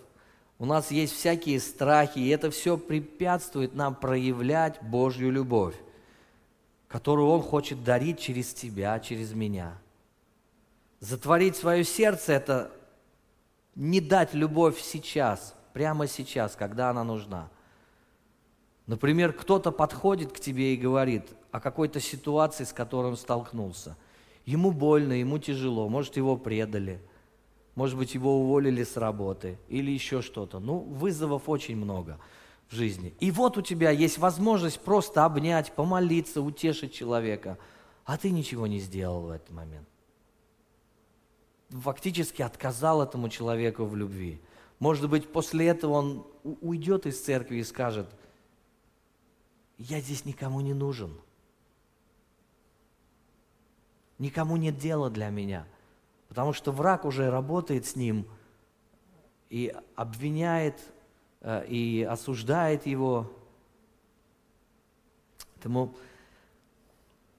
у нас есть всякие страхи, и это все препятствует нам проявлять Божью любовь, которую Он хочет дарить через тебя, через меня. Затворить свое сердце – это не дать любовь сейчас, прямо сейчас, когда она нужна. Например, кто-то подходит к тебе и говорит о какой-то ситуации, с которой он столкнулся. Ему больно, ему тяжело, может, его предали, может быть, его уволили с работы или еще что-то. Ну, вызовов очень много в жизни. И вот у тебя есть возможность просто обнять, помолиться, утешить человека, а ты ничего не сделал в этот момент. Фактически отказал этому человеку в любви. Может быть, после этого он уйдет из церкви и скажет, я здесь никому не нужен – никому нет дела для меня, потому что враг уже работает с ним и обвиняет, э, и осуждает его. Поэтому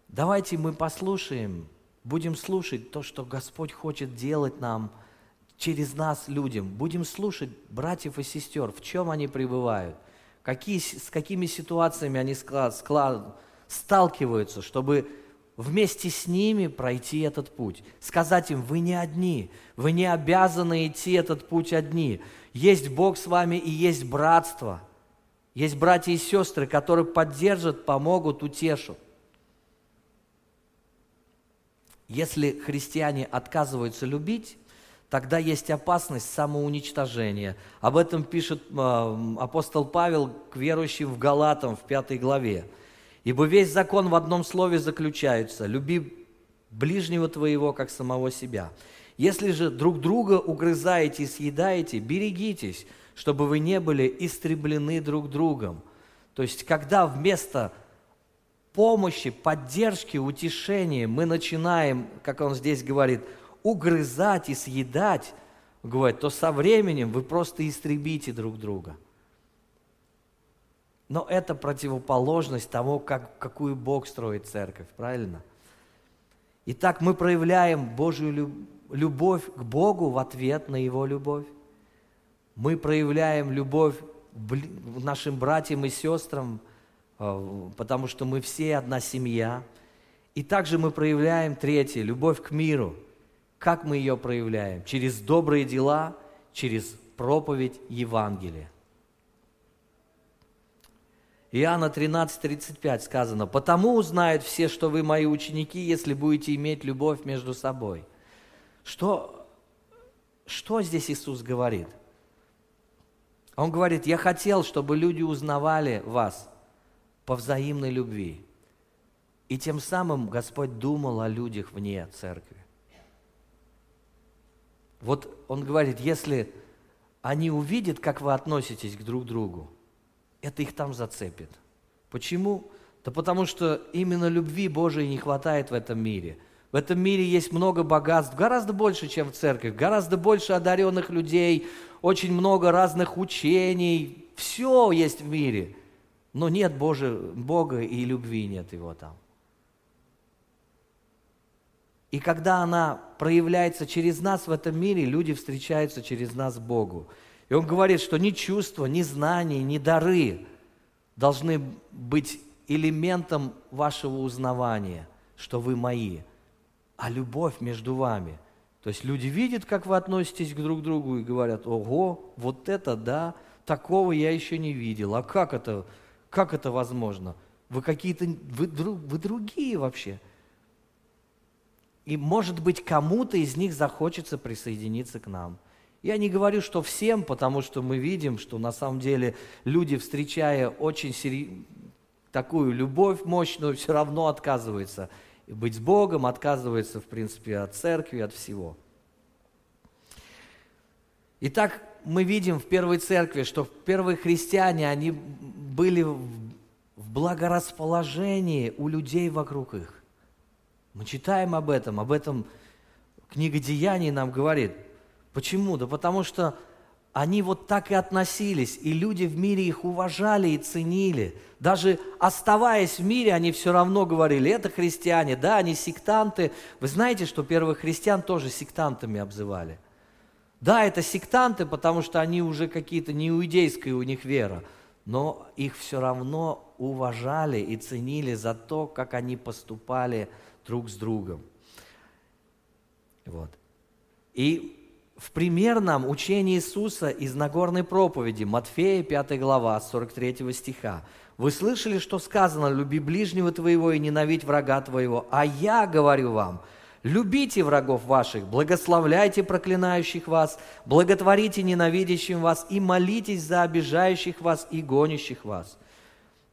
давайте мы послушаем, будем слушать то, что Господь хочет делать нам через нас, людям. Будем слушать братьев и сестер, в чем они пребывают, какие, с какими ситуациями они склад, склад, сталкиваются, чтобы вместе с ними пройти этот путь. Сказать им, вы не одни, вы не обязаны идти этот путь одни. Есть Бог с вами и есть братство. Есть братья и сестры, которые поддержат, помогут, утешат. Если христиане отказываются любить, тогда есть опасность самоуничтожения. Об этом пишет э, апостол Павел к верующим в Галатам в пятой главе. Ибо весь закон в одном слове заключается – люби ближнего твоего, как самого себя. Если же друг друга угрызаете и съедаете, берегитесь, чтобы вы не были истреблены друг другом. То есть, когда вместо помощи, поддержки, утешения мы начинаем, как он здесь говорит, угрызать и съедать, говорит, то со временем вы просто истребите друг друга. Но это противоположность того, как, какую Бог строит церковь, правильно? Итак, мы проявляем Божью любовь к Богу в ответ на Его любовь. Мы проявляем любовь нашим братьям и сестрам, э, потому что мы все одна семья. И также мы проявляем третье, любовь к миру. Как мы ее проявляем? Через добрые дела, через проповедь Евангелия. Иоанна 13, 35 сказано, «Потому узнают все, что вы мои ученики, если будете иметь любовь между собой». Что, что здесь Иисус говорит? Он говорит, я хотел, чтобы люди узнавали вас по взаимной любви. И тем самым Господь думал о людях вне церкви. Вот он говорит, если они увидят, как вы относитесь к друг другу, это их там зацепит. Почему? Да потому что именно любви Божией не хватает в этом мире. В этом мире есть много богатств, гораздо больше, чем в церкви, гораздо больше одаренных людей, очень много разных учений. Все есть в мире, но нет Божия, Бога и любви нет его там. И когда она проявляется через нас в этом мире, люди встречаются через нас Богу. И он говорит, что ни чувства, ни знания, ни дары должны быть элементом вашего узнавания, что вы мои, а любовь между вами. То есть люди видят, как вы относитесь к друг другу и говорят, ого, вот это да, такого я еще не видел. А как это, как это возможно? Вы какие-то, вы, вы другие вообще. И может быть кому-то из них захочется присоединиться к нам – я не говорю, что всем, потому что мы видим, что на самом деле люди, встречая очень сери... такую любовь мощную, все равно отказываются быть с Богом, отказываются, в принципе, от церкви, от всего. Итак, мы видим в первой церкви, что первые христиане, они были в благорасположение у людей вокруг их. Мы читаем об этом, об этом книга Деяний нам говорит. Почему? Да потому что они вот так и относились, и люди в мире их уважали и ценили. Даже оставаясь в мире, они все равно говорили, это христиане, да, они сектанты. Вы знаете, что первых христиан тоже сектантами обзывали? Да, это сектанты, потому что они уже какие-то не иудейская у них вера, но их все равно уважали и ценили за то, как они поступали друг с другом. Вот. И в примерном учении Иисуса из Нагорной проповеди, Матфея 5 глава, 43 стиха. «Вы слышали, что сказано, люби ближнего твоего и ненавидь врага твоего, а я говорю вам, любите врагов ваших, благословляйте проклинающих вас, благотворите ненавидящим вас и молитесь за обижающих вас и гонящих вас.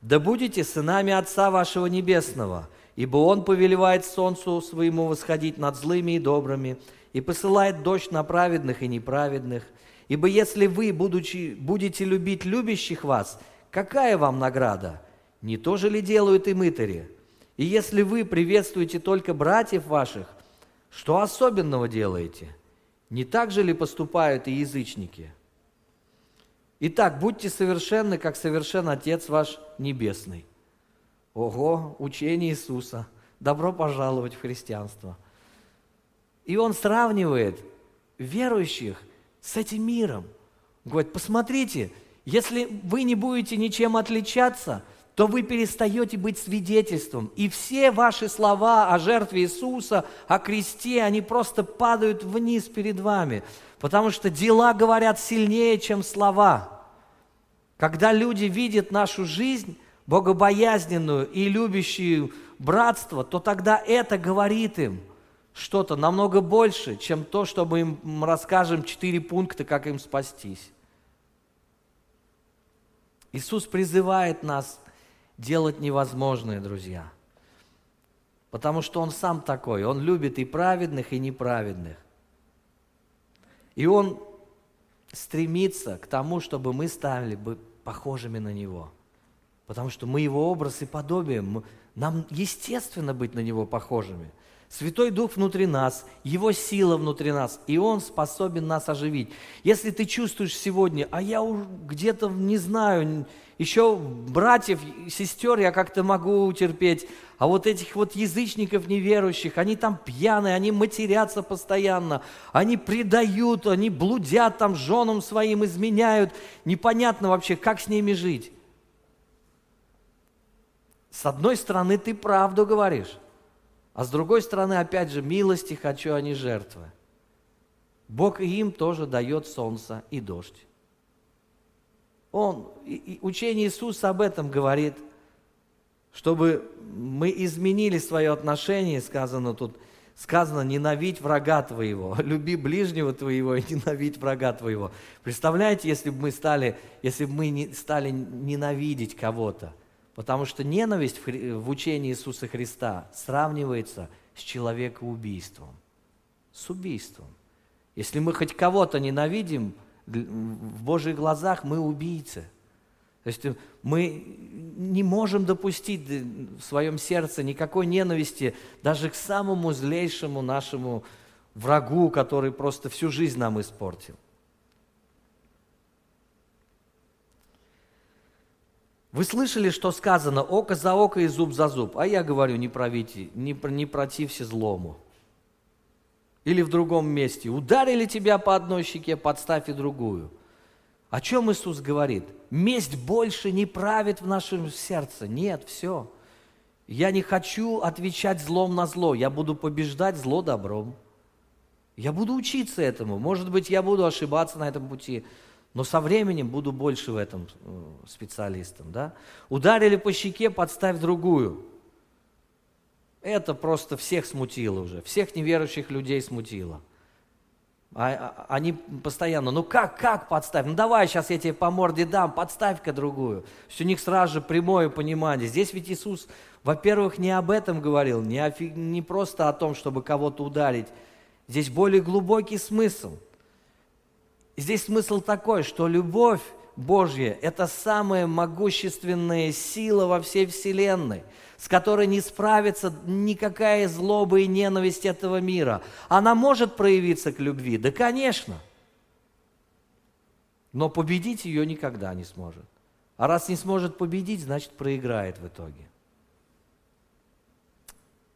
Да будете сынами Отца вашего Небесного, ибо Он повелевает солнцу своему восходить над злыми и добрыми, и посылает дождь на праведных и неправедных. Ибо если вы, будучи, будете любить любящих вас, какая вам награда? Не то же ли делают и мытари? И если вы приветствуете только братьев ваших, что особенного делаете? Не так же ли поступают и язычники? Итак, будьте совершенны, как совершен Отец ваш Небесный. Ого, учение Иисуса. Добро пожаловать в христианство. И он сравнивает верующих с этим миром. Говорит, посмотрите, если вы не будете ничем отличаться, то вы перестаете быть свидетельством. И все ваши слова о жертве Иисуса, о кресте, они просто падают вниз перед вами. Потому что дела говорят сильнее, чем слова. Когда люди видят нашу жизнь, богобоязненную и любящую братство, то тогда это говорит им – что-то намного больше, чем то, что мы им расскажем четыре пункта, как им спастись. Иисус призывает нас делать невозможное, друзья. Потому что Он сам такой. Он любит и праведных, и неправедных. И Он стремится к тому, чтобы мы стали бы похожими на Него. Потому что мы Его образ и подобие. Нам естественно быть на Него похожими – Святой Дух внутри нас, Его сила внутри нас, и Он способен нас оживить. Если ты чувствуешь сегодня, а я где-то не знаю, еще братьев, сестер я как-то могу терпеть, а вот этих вот язычников неверующих, они там пьяные, они матерятся постоянно, они предают, они блудят там женам своим, изменяют, непонятно вообще, как с ними жить. С одной стороны, ты правду говоришь, а с другой стороны, опять же, милости хочу, а не жертвы. Бог и им тоже дает солнце и дождь. Он, и, и учение Иисуса об этом говорит, чтобы мы изменили свое отношение, сказано тут, сказано, ненавидь врага твоего, люби ближнего твоего и ненавидь врага твоего. Представляете, если бы мы стали, если бы мы не стали ненавидеть кого-то, Потому что ненависть в, учении Иисуса Христа сравнивается с человекоубийством, с убийством. Если мы хоть кого-то ненавидим, в Божьих глазах мы убийцы. То есть мы не можем допустить в своем сердце никакой ненависти даже к самому злейшему нашему врагу, который просто всю жизнь нам испортил. Вы слышали, что сказано око за око и зуб за зуб, а я говорю, не правите, не, не протився злому. Или в другом месте, ударили тебя по одной щеке, подставь и другую. О чем Иисус говорит? Месть больше не правит в нашем сердце. Нет, все. Я не хочу отвечать злом на зло, я буду побеждать зло добром. Я буду учиться этому. Может быть, я буду ошибаться на этом пути, но со временем буду больше в этом э, специалистом. Да? Ударили по щеке, подставь другую. Это просто всех смутило уже, всех неверующих людей смутило. А, а, они постоянно, ну как, как подставь? Ну давай, сейчас я тебе по морде дам, подставь-ка другую. Все у них сразу же прямое понимание. Здесь ведь Иисус, во-первых, не об этом говорил, не, о, не просто о том, чтобы кого-то ударить. Здесь более глубокий смысл – Здесь смысл такой, что любовь Божья – это самая могущественная сила во всей Вселенной, с которой не справится никакая злоба и ненависть этого мира. Она может проявиться к любви? Да, конечно. Но победить ее никогда не сможет. А раз не сможет победить, значит проиграет в итоге.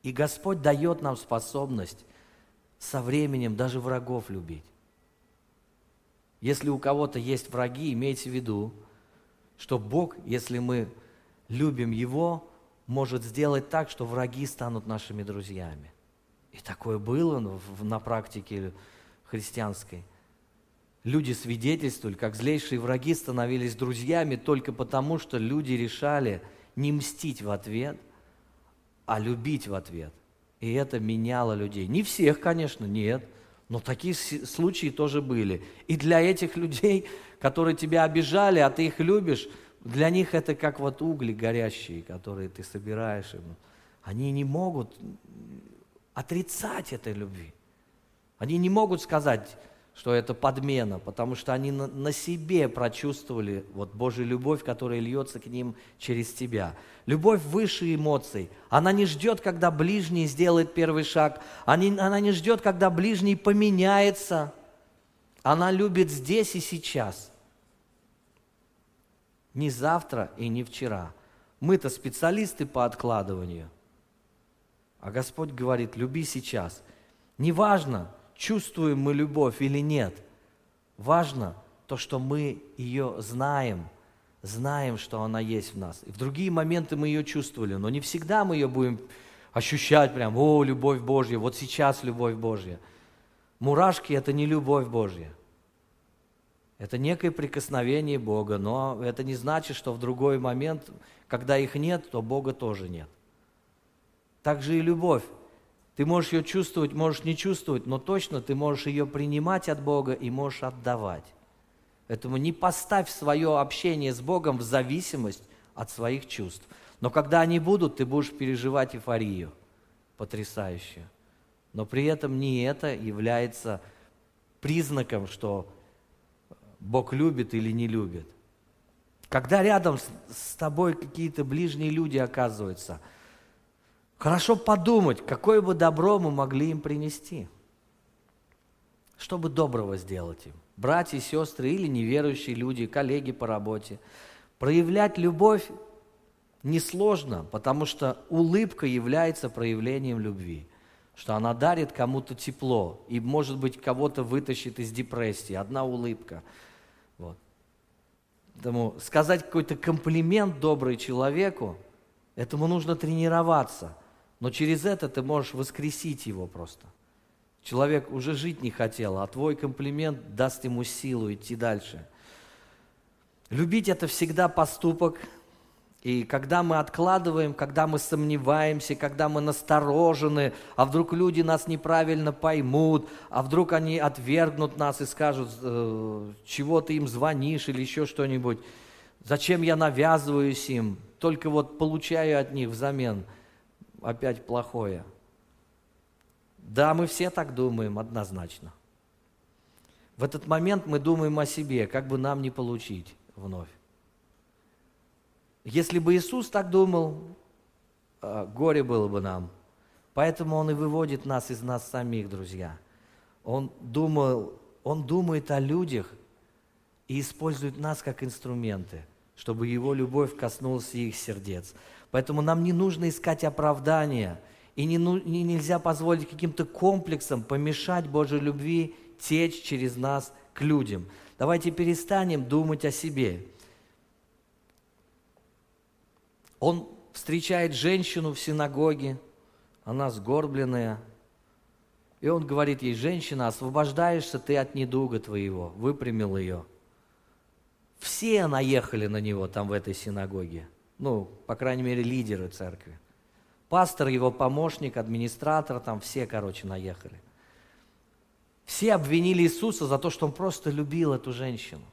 И Господь дает нам способность со временем даже врагов любить. Если у кого-то есть враги, имейте в виду, что Бог, если мы любим Его, может сделать так, что враги станут нашими друзьями. И такое было на практике христианской. Люди свидетельствовали, как злейшие враги становились друзьями только потому, что люди решали не мстить в ответ, а любить в ответ. И это меняло людей. Не всех, конечно, нет, но такие случаи тоже были. И для этих людей, которые тебя обижали, а ты их любишь, для них это как вот угли горящие, которые ты собираешь. Им. Они не могут отрицать этой любви. Они не могут сказать, что это подмена, потому что они на, себе прочувствовали вот Божью любовь, которая льется к ним через тебя. Любовь выше эмоций. Она не ждет, когда ближний сделает первый шаг. Она не ждет, когда ближний поменяется. Она любит здесь и сейчас. Не завтра и не вчера. Мы-то специалисты по откладыванию. А Господь говорит, люби сейчас. Неважно, чувствуем мы любовь или нет. Важно то, что мы ее знаем, знаем, что она есть в нас. И в другие моменты мы ее чувствовали, но не всегда мы ее будем ощущать прям, о, любовь Божья, вот сейчас любовь Божья. Мурашки – это не любовь Божья. Это некое прикосновение Бога, но это не значит, что в другой момент, когда их нет, то Бога тоже нет. Так же и любовь. Ты можешь ее чувствовать, можешь не чувствовать, но точно ты можешь ее принимать от Бога и можешь отдавать. Поэтому не поставь свое общение с Богом в зависимость от своих чувств. Но когда они будут, ты будешь переживать эйфорию потрясающую. Но при этом не это является признаком, что Бог любит или не любит. Когда рядом с тобой какие-то ближние люди оказываются – Хорошо подумать, какое бы добро мы могли им принести. Что бы доброго сделать им? Братья, сестры или неверующие люди, коллеги по работе. Проявлять любовь несложно, потому что улыбка является проявлением любви. Что она дарит кому-то тепло и, может быть, кого-то вытащит из депрессии. Одна улыбка. Вот. Поэтому сказать какой-то комплимент добрый человеку, этому нужно тренироваться – но через это ты можешь воскресить его просто. Человек уже жить не хотел, а твой комплимент даст ему силу идти дальше. Любить это всегда поступок, и когда мы откладываем, когда мы сомневаемся, когда мы насторожены, а вдруг люди нас неправильно поймут, а вдруг они отвергнут нас и скажут, э, чего ты им звонишь или еще что-нибудь, зачем я навязываюсь им, только вот получаю от них взамен – опять плохое. Да, мы все так думаем однозначно. В этот момент мы думаем о себе, как бы нам не получить вновь. Если бы Иисус так думал, а, горе было бы нам. Поэтому Он и выводит нас из нас самих, друзья. Он, думал, он думает о людях и использует нас как инструменты, чтобы Его любовь коснулась их сердец. Поэтому нам не нужно искать оправдания, и не, ну, не, нельзя позволить каким-то комплексам помешать Божьей любви течь через нас к людям. Давайте перестанем думать о себе. Он встречает женщину в синагоге, она сгорбленная, и он говорит ей, женщина, освобождаешься ты от недуга твоего, выпрямил ее. Все наехали на него там в этой синагоге ну, по крайней мере, лидеры церкви. Пастор, его помощник, администратор, там все, короче, наехали. Все обвинили Иисуса за то, что он просто любил эту женщину.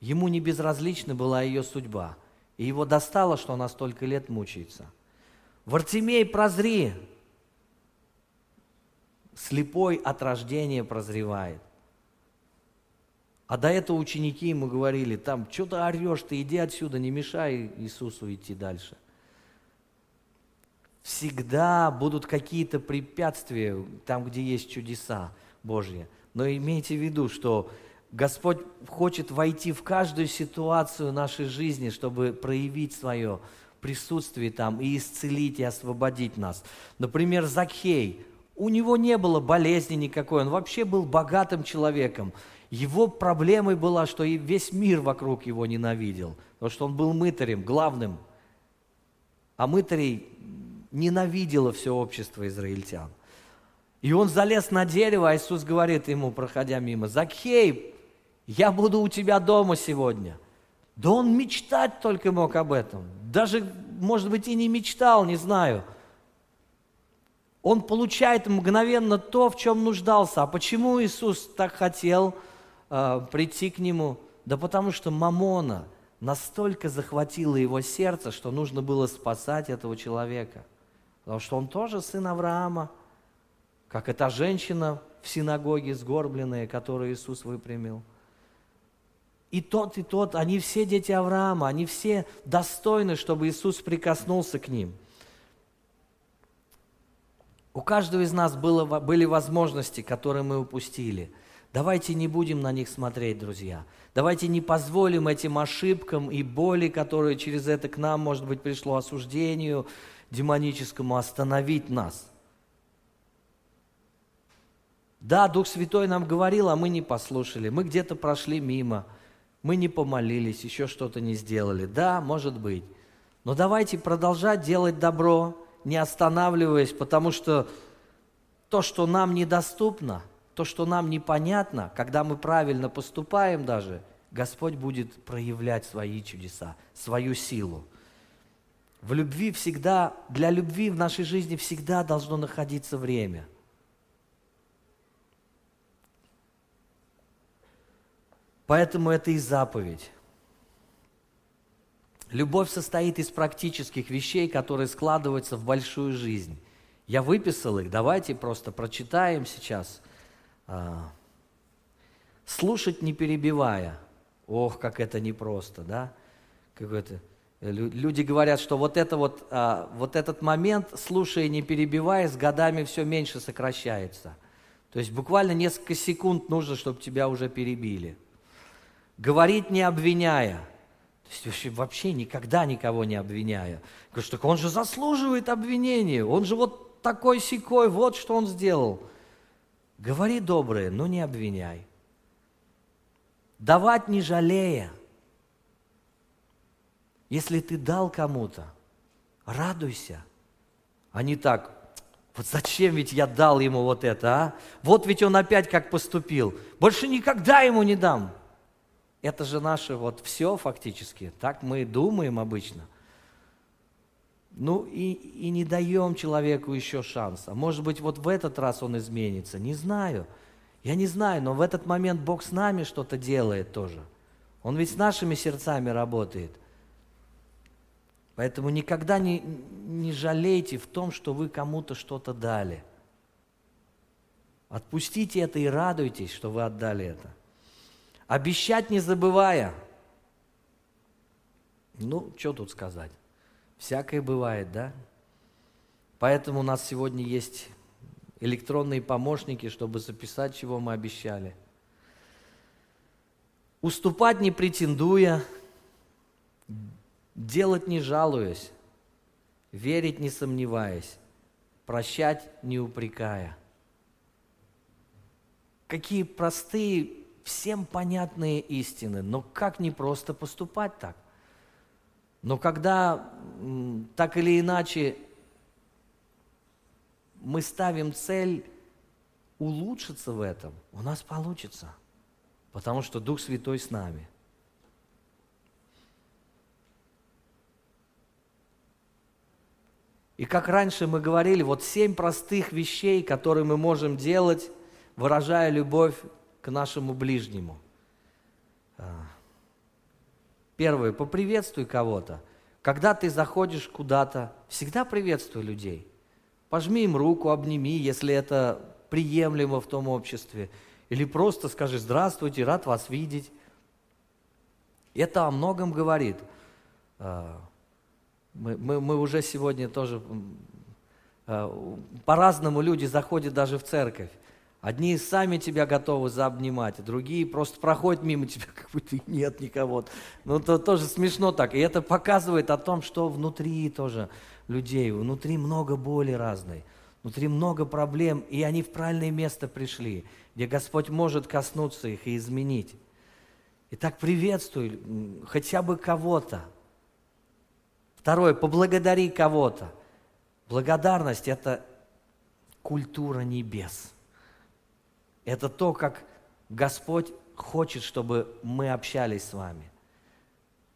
Ему не безразлична была ее судьба. И его достало, что она столько лет мучается. Вартимей, прозри! Слепой от рождения прозревает. А до этого ученики ему говорили, там, что ты орешь, ты иди отсюда, не мешай Иисусу идти дальше. Всегда будут какие-то препятствия там, где есть чудеса Божьи. Но имейте в виду, что Господь хочет войти в каждую ситуацию нашей жизни, чтобы проявить свое присутствие там и исцелить и освободить нас. Например, Закхей. У него не было болезни никакой, он вообще был богатым человеком. Его проблемой была, что и весь мир вокруг его ненавидел, потому что он был мытарем, главным. А мытарей ненавидело все общество израильтян. И он залез на дерево, а Иисус говорит ему, проходя мимо, «Закхей, я буду у тебя дома сегодня». Да он мечтать только мог об этом. Даже, может быть, и не мечтал, не знаю. Он получает мгновенно то, в чем нуждался. А почему Иисус так хотел э, прийти к нему? Да потому что Мамона настолько захватила его сердце, что нужно было спасать этого человека. Потому что он тоже сын Авраама, как эта женщина в синагоге сгорбленная, которую Иисус выпрямил – и тот, и тот, они все дети Авраама, они все достойны, чтобы Иисус прикоснулся к ним. У каждого из нас было, были возможности, которые мы упустили. Давайте не будем на них смотреть, друзья. Давайте не позволим этим ошибкам и боли, которые через это к нам, может быть, пришло осуждению демоническому, остановить нас. Да, Дух Святой нам говорил, а мы не послушали. Мы где-то прошли мимо – мы не помолились, еще что-то не сделали. Да, может быть. Но давайте продолжать делать добро, не останавливаясь, потому что то, что нам недоступно, то, что нам непонятно, когда мы правильно поступаем даже, Господь будет проявлять свои чудеса, свою силу. В любви всегда, для любви в нашей жизни всегда должно находиться время – Поэтому это и заповедь. Любовь состоит из практических вещей, которые складываются в большую жизнь. Я выписал их, давайте просто прочитаем сейчас. А, слушать не перебивая. Ох, как это непросто, да? Какой-то Люди говорят, что вот, это вот, а, вот этот момент, слушая не перебивая, с годами все меньше сокращается. То есть буквально несколько секунд нужно, чтобы тебя уже перебили говорить не обвиняя. То есть вообще никогда никого не обвиняя. Говоришь, так он же заслуживает обвинения, он же вот такой секой, вот что он сделал. Говори доброе, но не обвиняй. Давать не жалея. Если ты дал кому-то, радуйся. А не так, вот зачем ведь я дал ему вот это, а? Вот ведь он опять как поступил. Больше никогда ему не дам. Это же наше вот все фактически. Так мы думаем обычно. Ну и, и не даем человеку еще шанса. Может быть, вот в этот раз он изменится. Не знаю. Я не знаю, но в этот момент Бог с нами что-то делает тоже. Он ведь с нашими сердцами работает. Поэтому никогда не, не жалейте в том, что вы кому-то что-то дали. Отпустите это и радуйтесь, что вы отдали это. Обещать не забывая. Ну, что тут сказать? Всякое бывает, да? Поэтому у нас сегодня есть электронные помощники, чтобы записать, чего мы обещали. Уступать не претендуя, делать не жалуясь, верить не сомневаясь, прощать не упрекая. Какие простые всем понятные истины, но как не просто поступать так? Но когда так или иначе мы ставим цель улучшиться в этом, у нас получится, потому что Дух Святой с нами. И как раньше мы говорили, вот семь простых вещей, которые мы можем делать, выражая любовь к нашему ближнему. Первое, поприветствуй кого-то. Когда ты заходишь куда-то, всегда приветствуй людей. Пожми им руку, обними, если это приемлемо в том обществе. Или просто скажи «Здравствуйте, рад вас видеть». Это о многом говорит. А, мы, мы, мы уже сегодня тоже а, по-разному люди заходят даже в церковь. Одни сами тебя готовы заобнимать, другие просто проходят мимо тебя, как будто нет никого. Ну, это тоже смешно так. И это показывает о том, что внутри тоже людей, внутри много боли разной, внутри много проблем, и они в правильное место пришли, где Господь может коснуться их и изменить. Итак, приветствуй хотя бы кого-то. Второе, поблагодари кого-то. Благодарность – это культура небес – это то, как Господь хочет, чтобы мы общались с вами.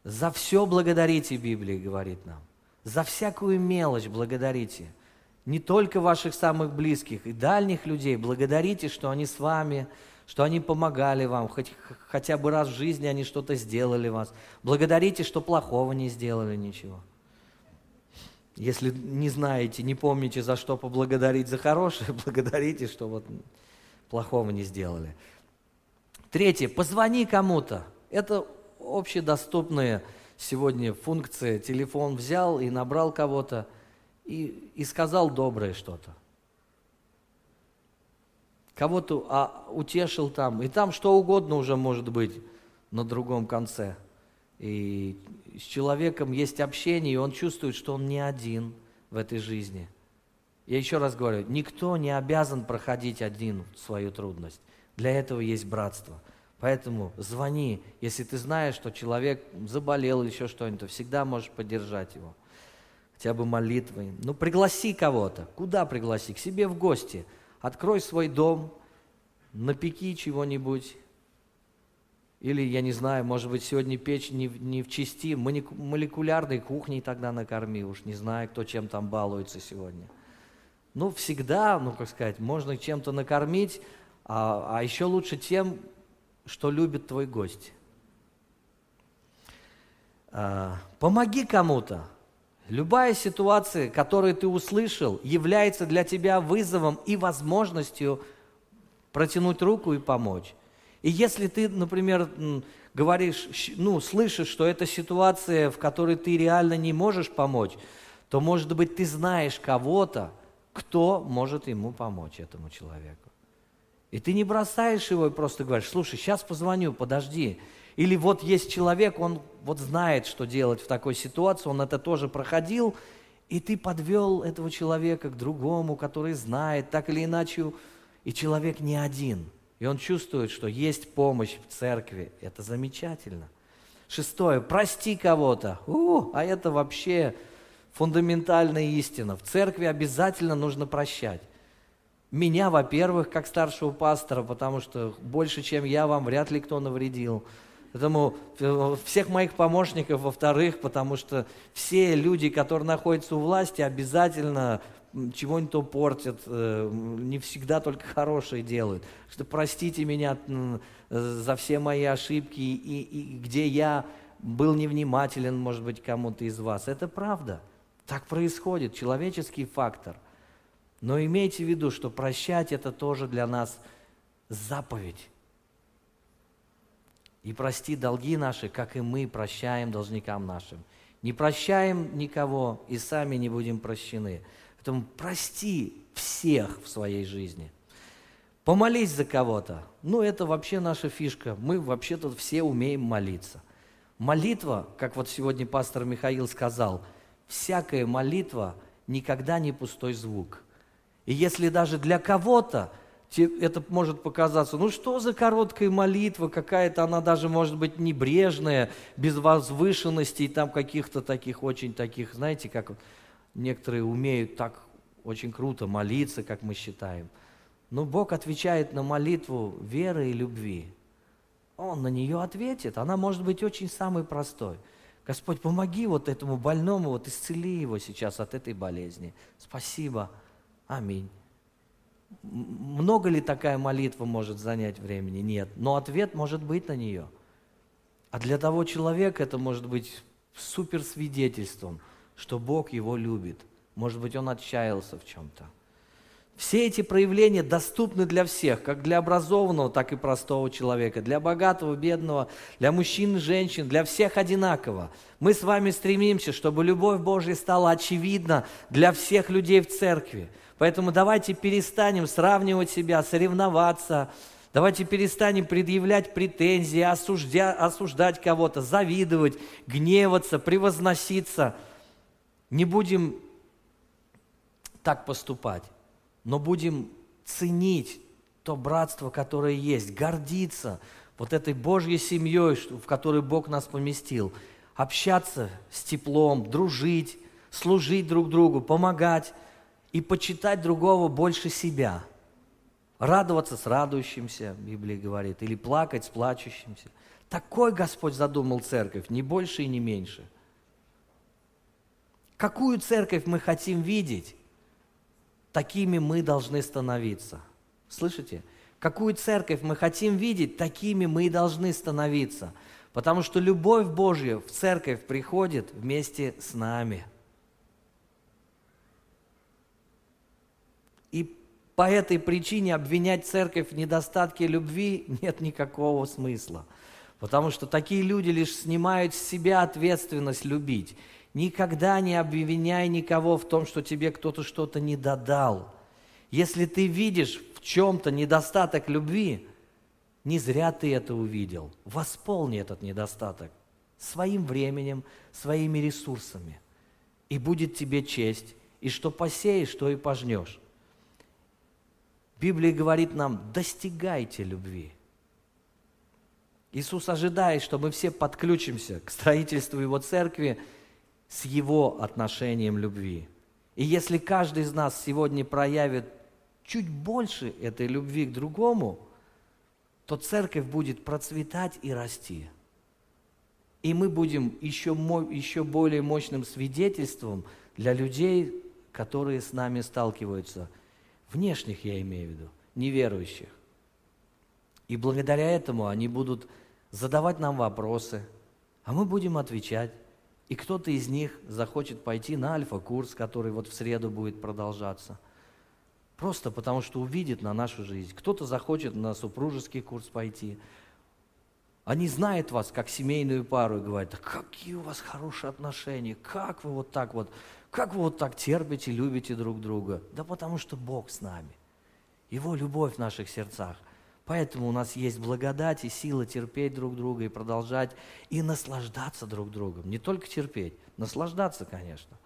За все благодарите, Библия говорит нам. За всякую мелочь благодарите. Не только ваших самых близких и дальних людей. Благодарите, что они с вами, что они помогали вам, хоть, хотя бы раз в жизни они что-то сделали вас. Благодарите, что плохого не сделали ничего. Если не знаете, не помните, за что поблагодарить за хорошее, благодарите, что вот плохого не сделали. Третье, позвони кому-то. Это общедоступные сегодня функции. Телефон взял и набрал кого-то и, и сказал доброе что-то. Кого-то а, утешил там. И там что угодно уже может быть на другом конце. И с человеком есть общение, и он чувствует, что он не один в этой жизни – я еще раз говорю, никто не обязан проходить один свою трудность. Для этого есть братство. Поэтому звони, если ты знаешь, что человек заболел или еще что-нибудь, всегда можешь поддержать его. Хотя бы молитвой. Ну, пригласи кого-то. Куда пригласи? К себе в гости. Открой свой дом, напеки чего-нибудь. Или, я не знаю, может быть, сегодня печь не, не в части, молекулярной кухней тогда накорми. Уж не знаю, кто чем там балуется сегодня ну, всегда, ну, как сказать, можно чем-то накормить, а, а еще лучше тем, что любит твой гость. А, помоги кому-то. Любая ситуация, которую ты услышал, является для тебя вызовом и возможностью протянуть руку и помочь. И если ты, например, говоришь, ну, слышишь, что это ситуация, в которой ты реально не можешь помочь, то, может быть, ты знаешь кого-то, кто может ему помочь, этому человеку. И ты не бросаешь его и просто говоришь, слушай, сейчас позвоню, подожди. Или вот есть человек, он вот знает, что делать в такой ситуации, он это тоже проходил, и ты подвел этого человека к другому, который знает, так или иначе, и человек не один. И он чувствует, что есть помощь в церкви. Это замечательно. Шестое. Прости кого-то. А это вообще фундаментальная истина. В церкви обязательно нужно прощать. Меня, во-первых, как старшего пастора, потому что больше, чем я, вам вряд ли кто навредил. Поэтому э, всех моих помощников, во-вторых, потому что все люди, которые находятся у власти, обязательно чего-нибудь портят, э, не всегда только хорошее делают. Что простите меня за все мои ошибки и, и где я был невнимателен, может быть, кому-то из вас. Это правда. Так происходит, человеческий фактор. Но имейте в виду, что прощать это тоже для нас заповедь. И прости долги наши, как и мы прощаем должникам нашим. Не прощаем никого и сами не будем прощены. Поэтому прости всех в своей жизни. Помолись за кого-то. Ну, это вообще наша фишка. Мы вообще-то все умеем молиться. Молитва, как вот сегодня пастор Михаил сказал – всякая молитва никогда не пустой звук. И если даже для кого-то это может показаться, ну что за короткая молитва, какая-то она даже может быть небрежная, без возвышенностей, там каких-то таких очень таких, знаете, как некоторые умеют так очень круто молиться, как мы считаем. Но Бог отвечает на молитву веры и любви. Он на нее ответит. Она может быть очень самой простой – Господь, помоги вот этому больному, вот исцели его сейчас от этой болезни. Спасибо. Аминь. Много ли такая молитва может занять времени? Нет. Но ответ может быть на нее. А для того человека это может быть суперсвидетельством, что Бог его любит. Может быть, он отчаялся в чем-то. Все эти проявления доступны для всех, как для образованного, так и простого человека, для богатого, бедного, для мужчин женщин, для всех одинаково. Мы с вами стремимся, чтобы любовь Божья стала очевидна для всех людей в церкви. Поэтому давайте перестанем сравнивать себя, соревноваться, давайте перестанем предъявлять претензии, осуждя, осуждать кого-то, завидовать, гневаться, превозноситься. Не будем так поступать но будем ценить то братство, которое есть, гордиться вот этой Божьей семьей, в которой Бог нас поместил, общаться с теплом, дружить, служить друг другу, помогать и почитать другого больше себя. Радоваться с радующимся, Библия говорит, или плакать с плачущимся. Такой Господь задумал церковь, не больше и не меньше. Какую церковь мы хотим видеть? Такими мы должны становиться. Слышите? Какую церковь мы хотим видеть, такими мы и должны становиться. Потому что любовь Божья в церковь приходит вместе с нами. И по этой причине обвинять церковь в недостатке любви нет никакого смысла. Потому что такие люди лишь снимают с себя ответственность любить. Никогда не обвиняй никого в том, что тебе кто-то что-то не додал. Если ты видишь в чем-то недостаток любви, не зря ты это увидел. Восполни этот недостаток своим временем, своими ресурсами. И будет тебе честь, и что посеешь, что и пожнешь. Библия говорит нам, достигайте любви. Иисус ожидает, что мы все подключимся к строительству Его церкви – с его отношением любви. И если каждый из нас сегодня проявит чуть больше этой любви к другому, то церковь будет процветать и расти. И мы будем еще, еще более мощным свидетельством для людей, которые с нами сталкиваются. Внешних я имею в виду, неверующих. И благодаря этому они будут задавать нам вопросы, а мы будем отвечать. И кто-то из них захочет пойти на альфа-курс, который вот в среду будет продолжаться. Просто потому, что увидит на нашу жизнь. Кто-то захочет на супружеский курс пойти. Они знают вас как семейную пару и говорят, да какие у вас хорошие отношения, как вы вот так вот, как вы вот так терпите, любите друг друга. Да потому что Бог с нами. Его любовь в наших сердцах – Поэтому у нас есть благодать и сила терпеть друг друга и продолжать, и наслаждаться друг другом. Не только терпеть, наслаждаться, конечно.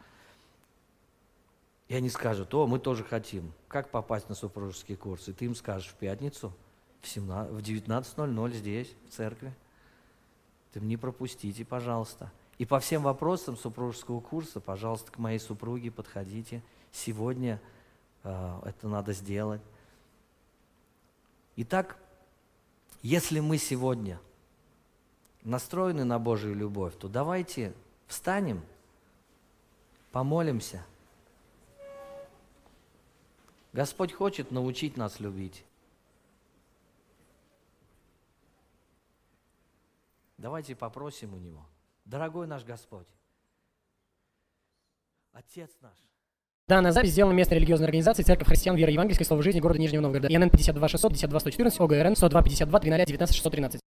И они скажут, о, мы тоже хотим. Как попасть на супружеский курс? И ты им скажешь в пятницу в, 17, в 19.00 здесь, в церкви. Ты не пропустите, пожалуйста. И по всем вопросам супружеского курса, пожалуйста, к моей супруге подходите. Сегодня э, это надо сделать. Итак, если мы сегодня настроены на Божию любовь, то давайте встанем, помолимся. Господь хочет научить нас любить. Давайте попросим у Него. Дорогой наш Господь, Отец наш, Данная запись сделана местной религиозной организацией Церковь Христиан Веры Евангельской Слова Жизни города Нижнего Новгорода. ИНН 52 600 52 114 ОГРН 102 52 300 19 613.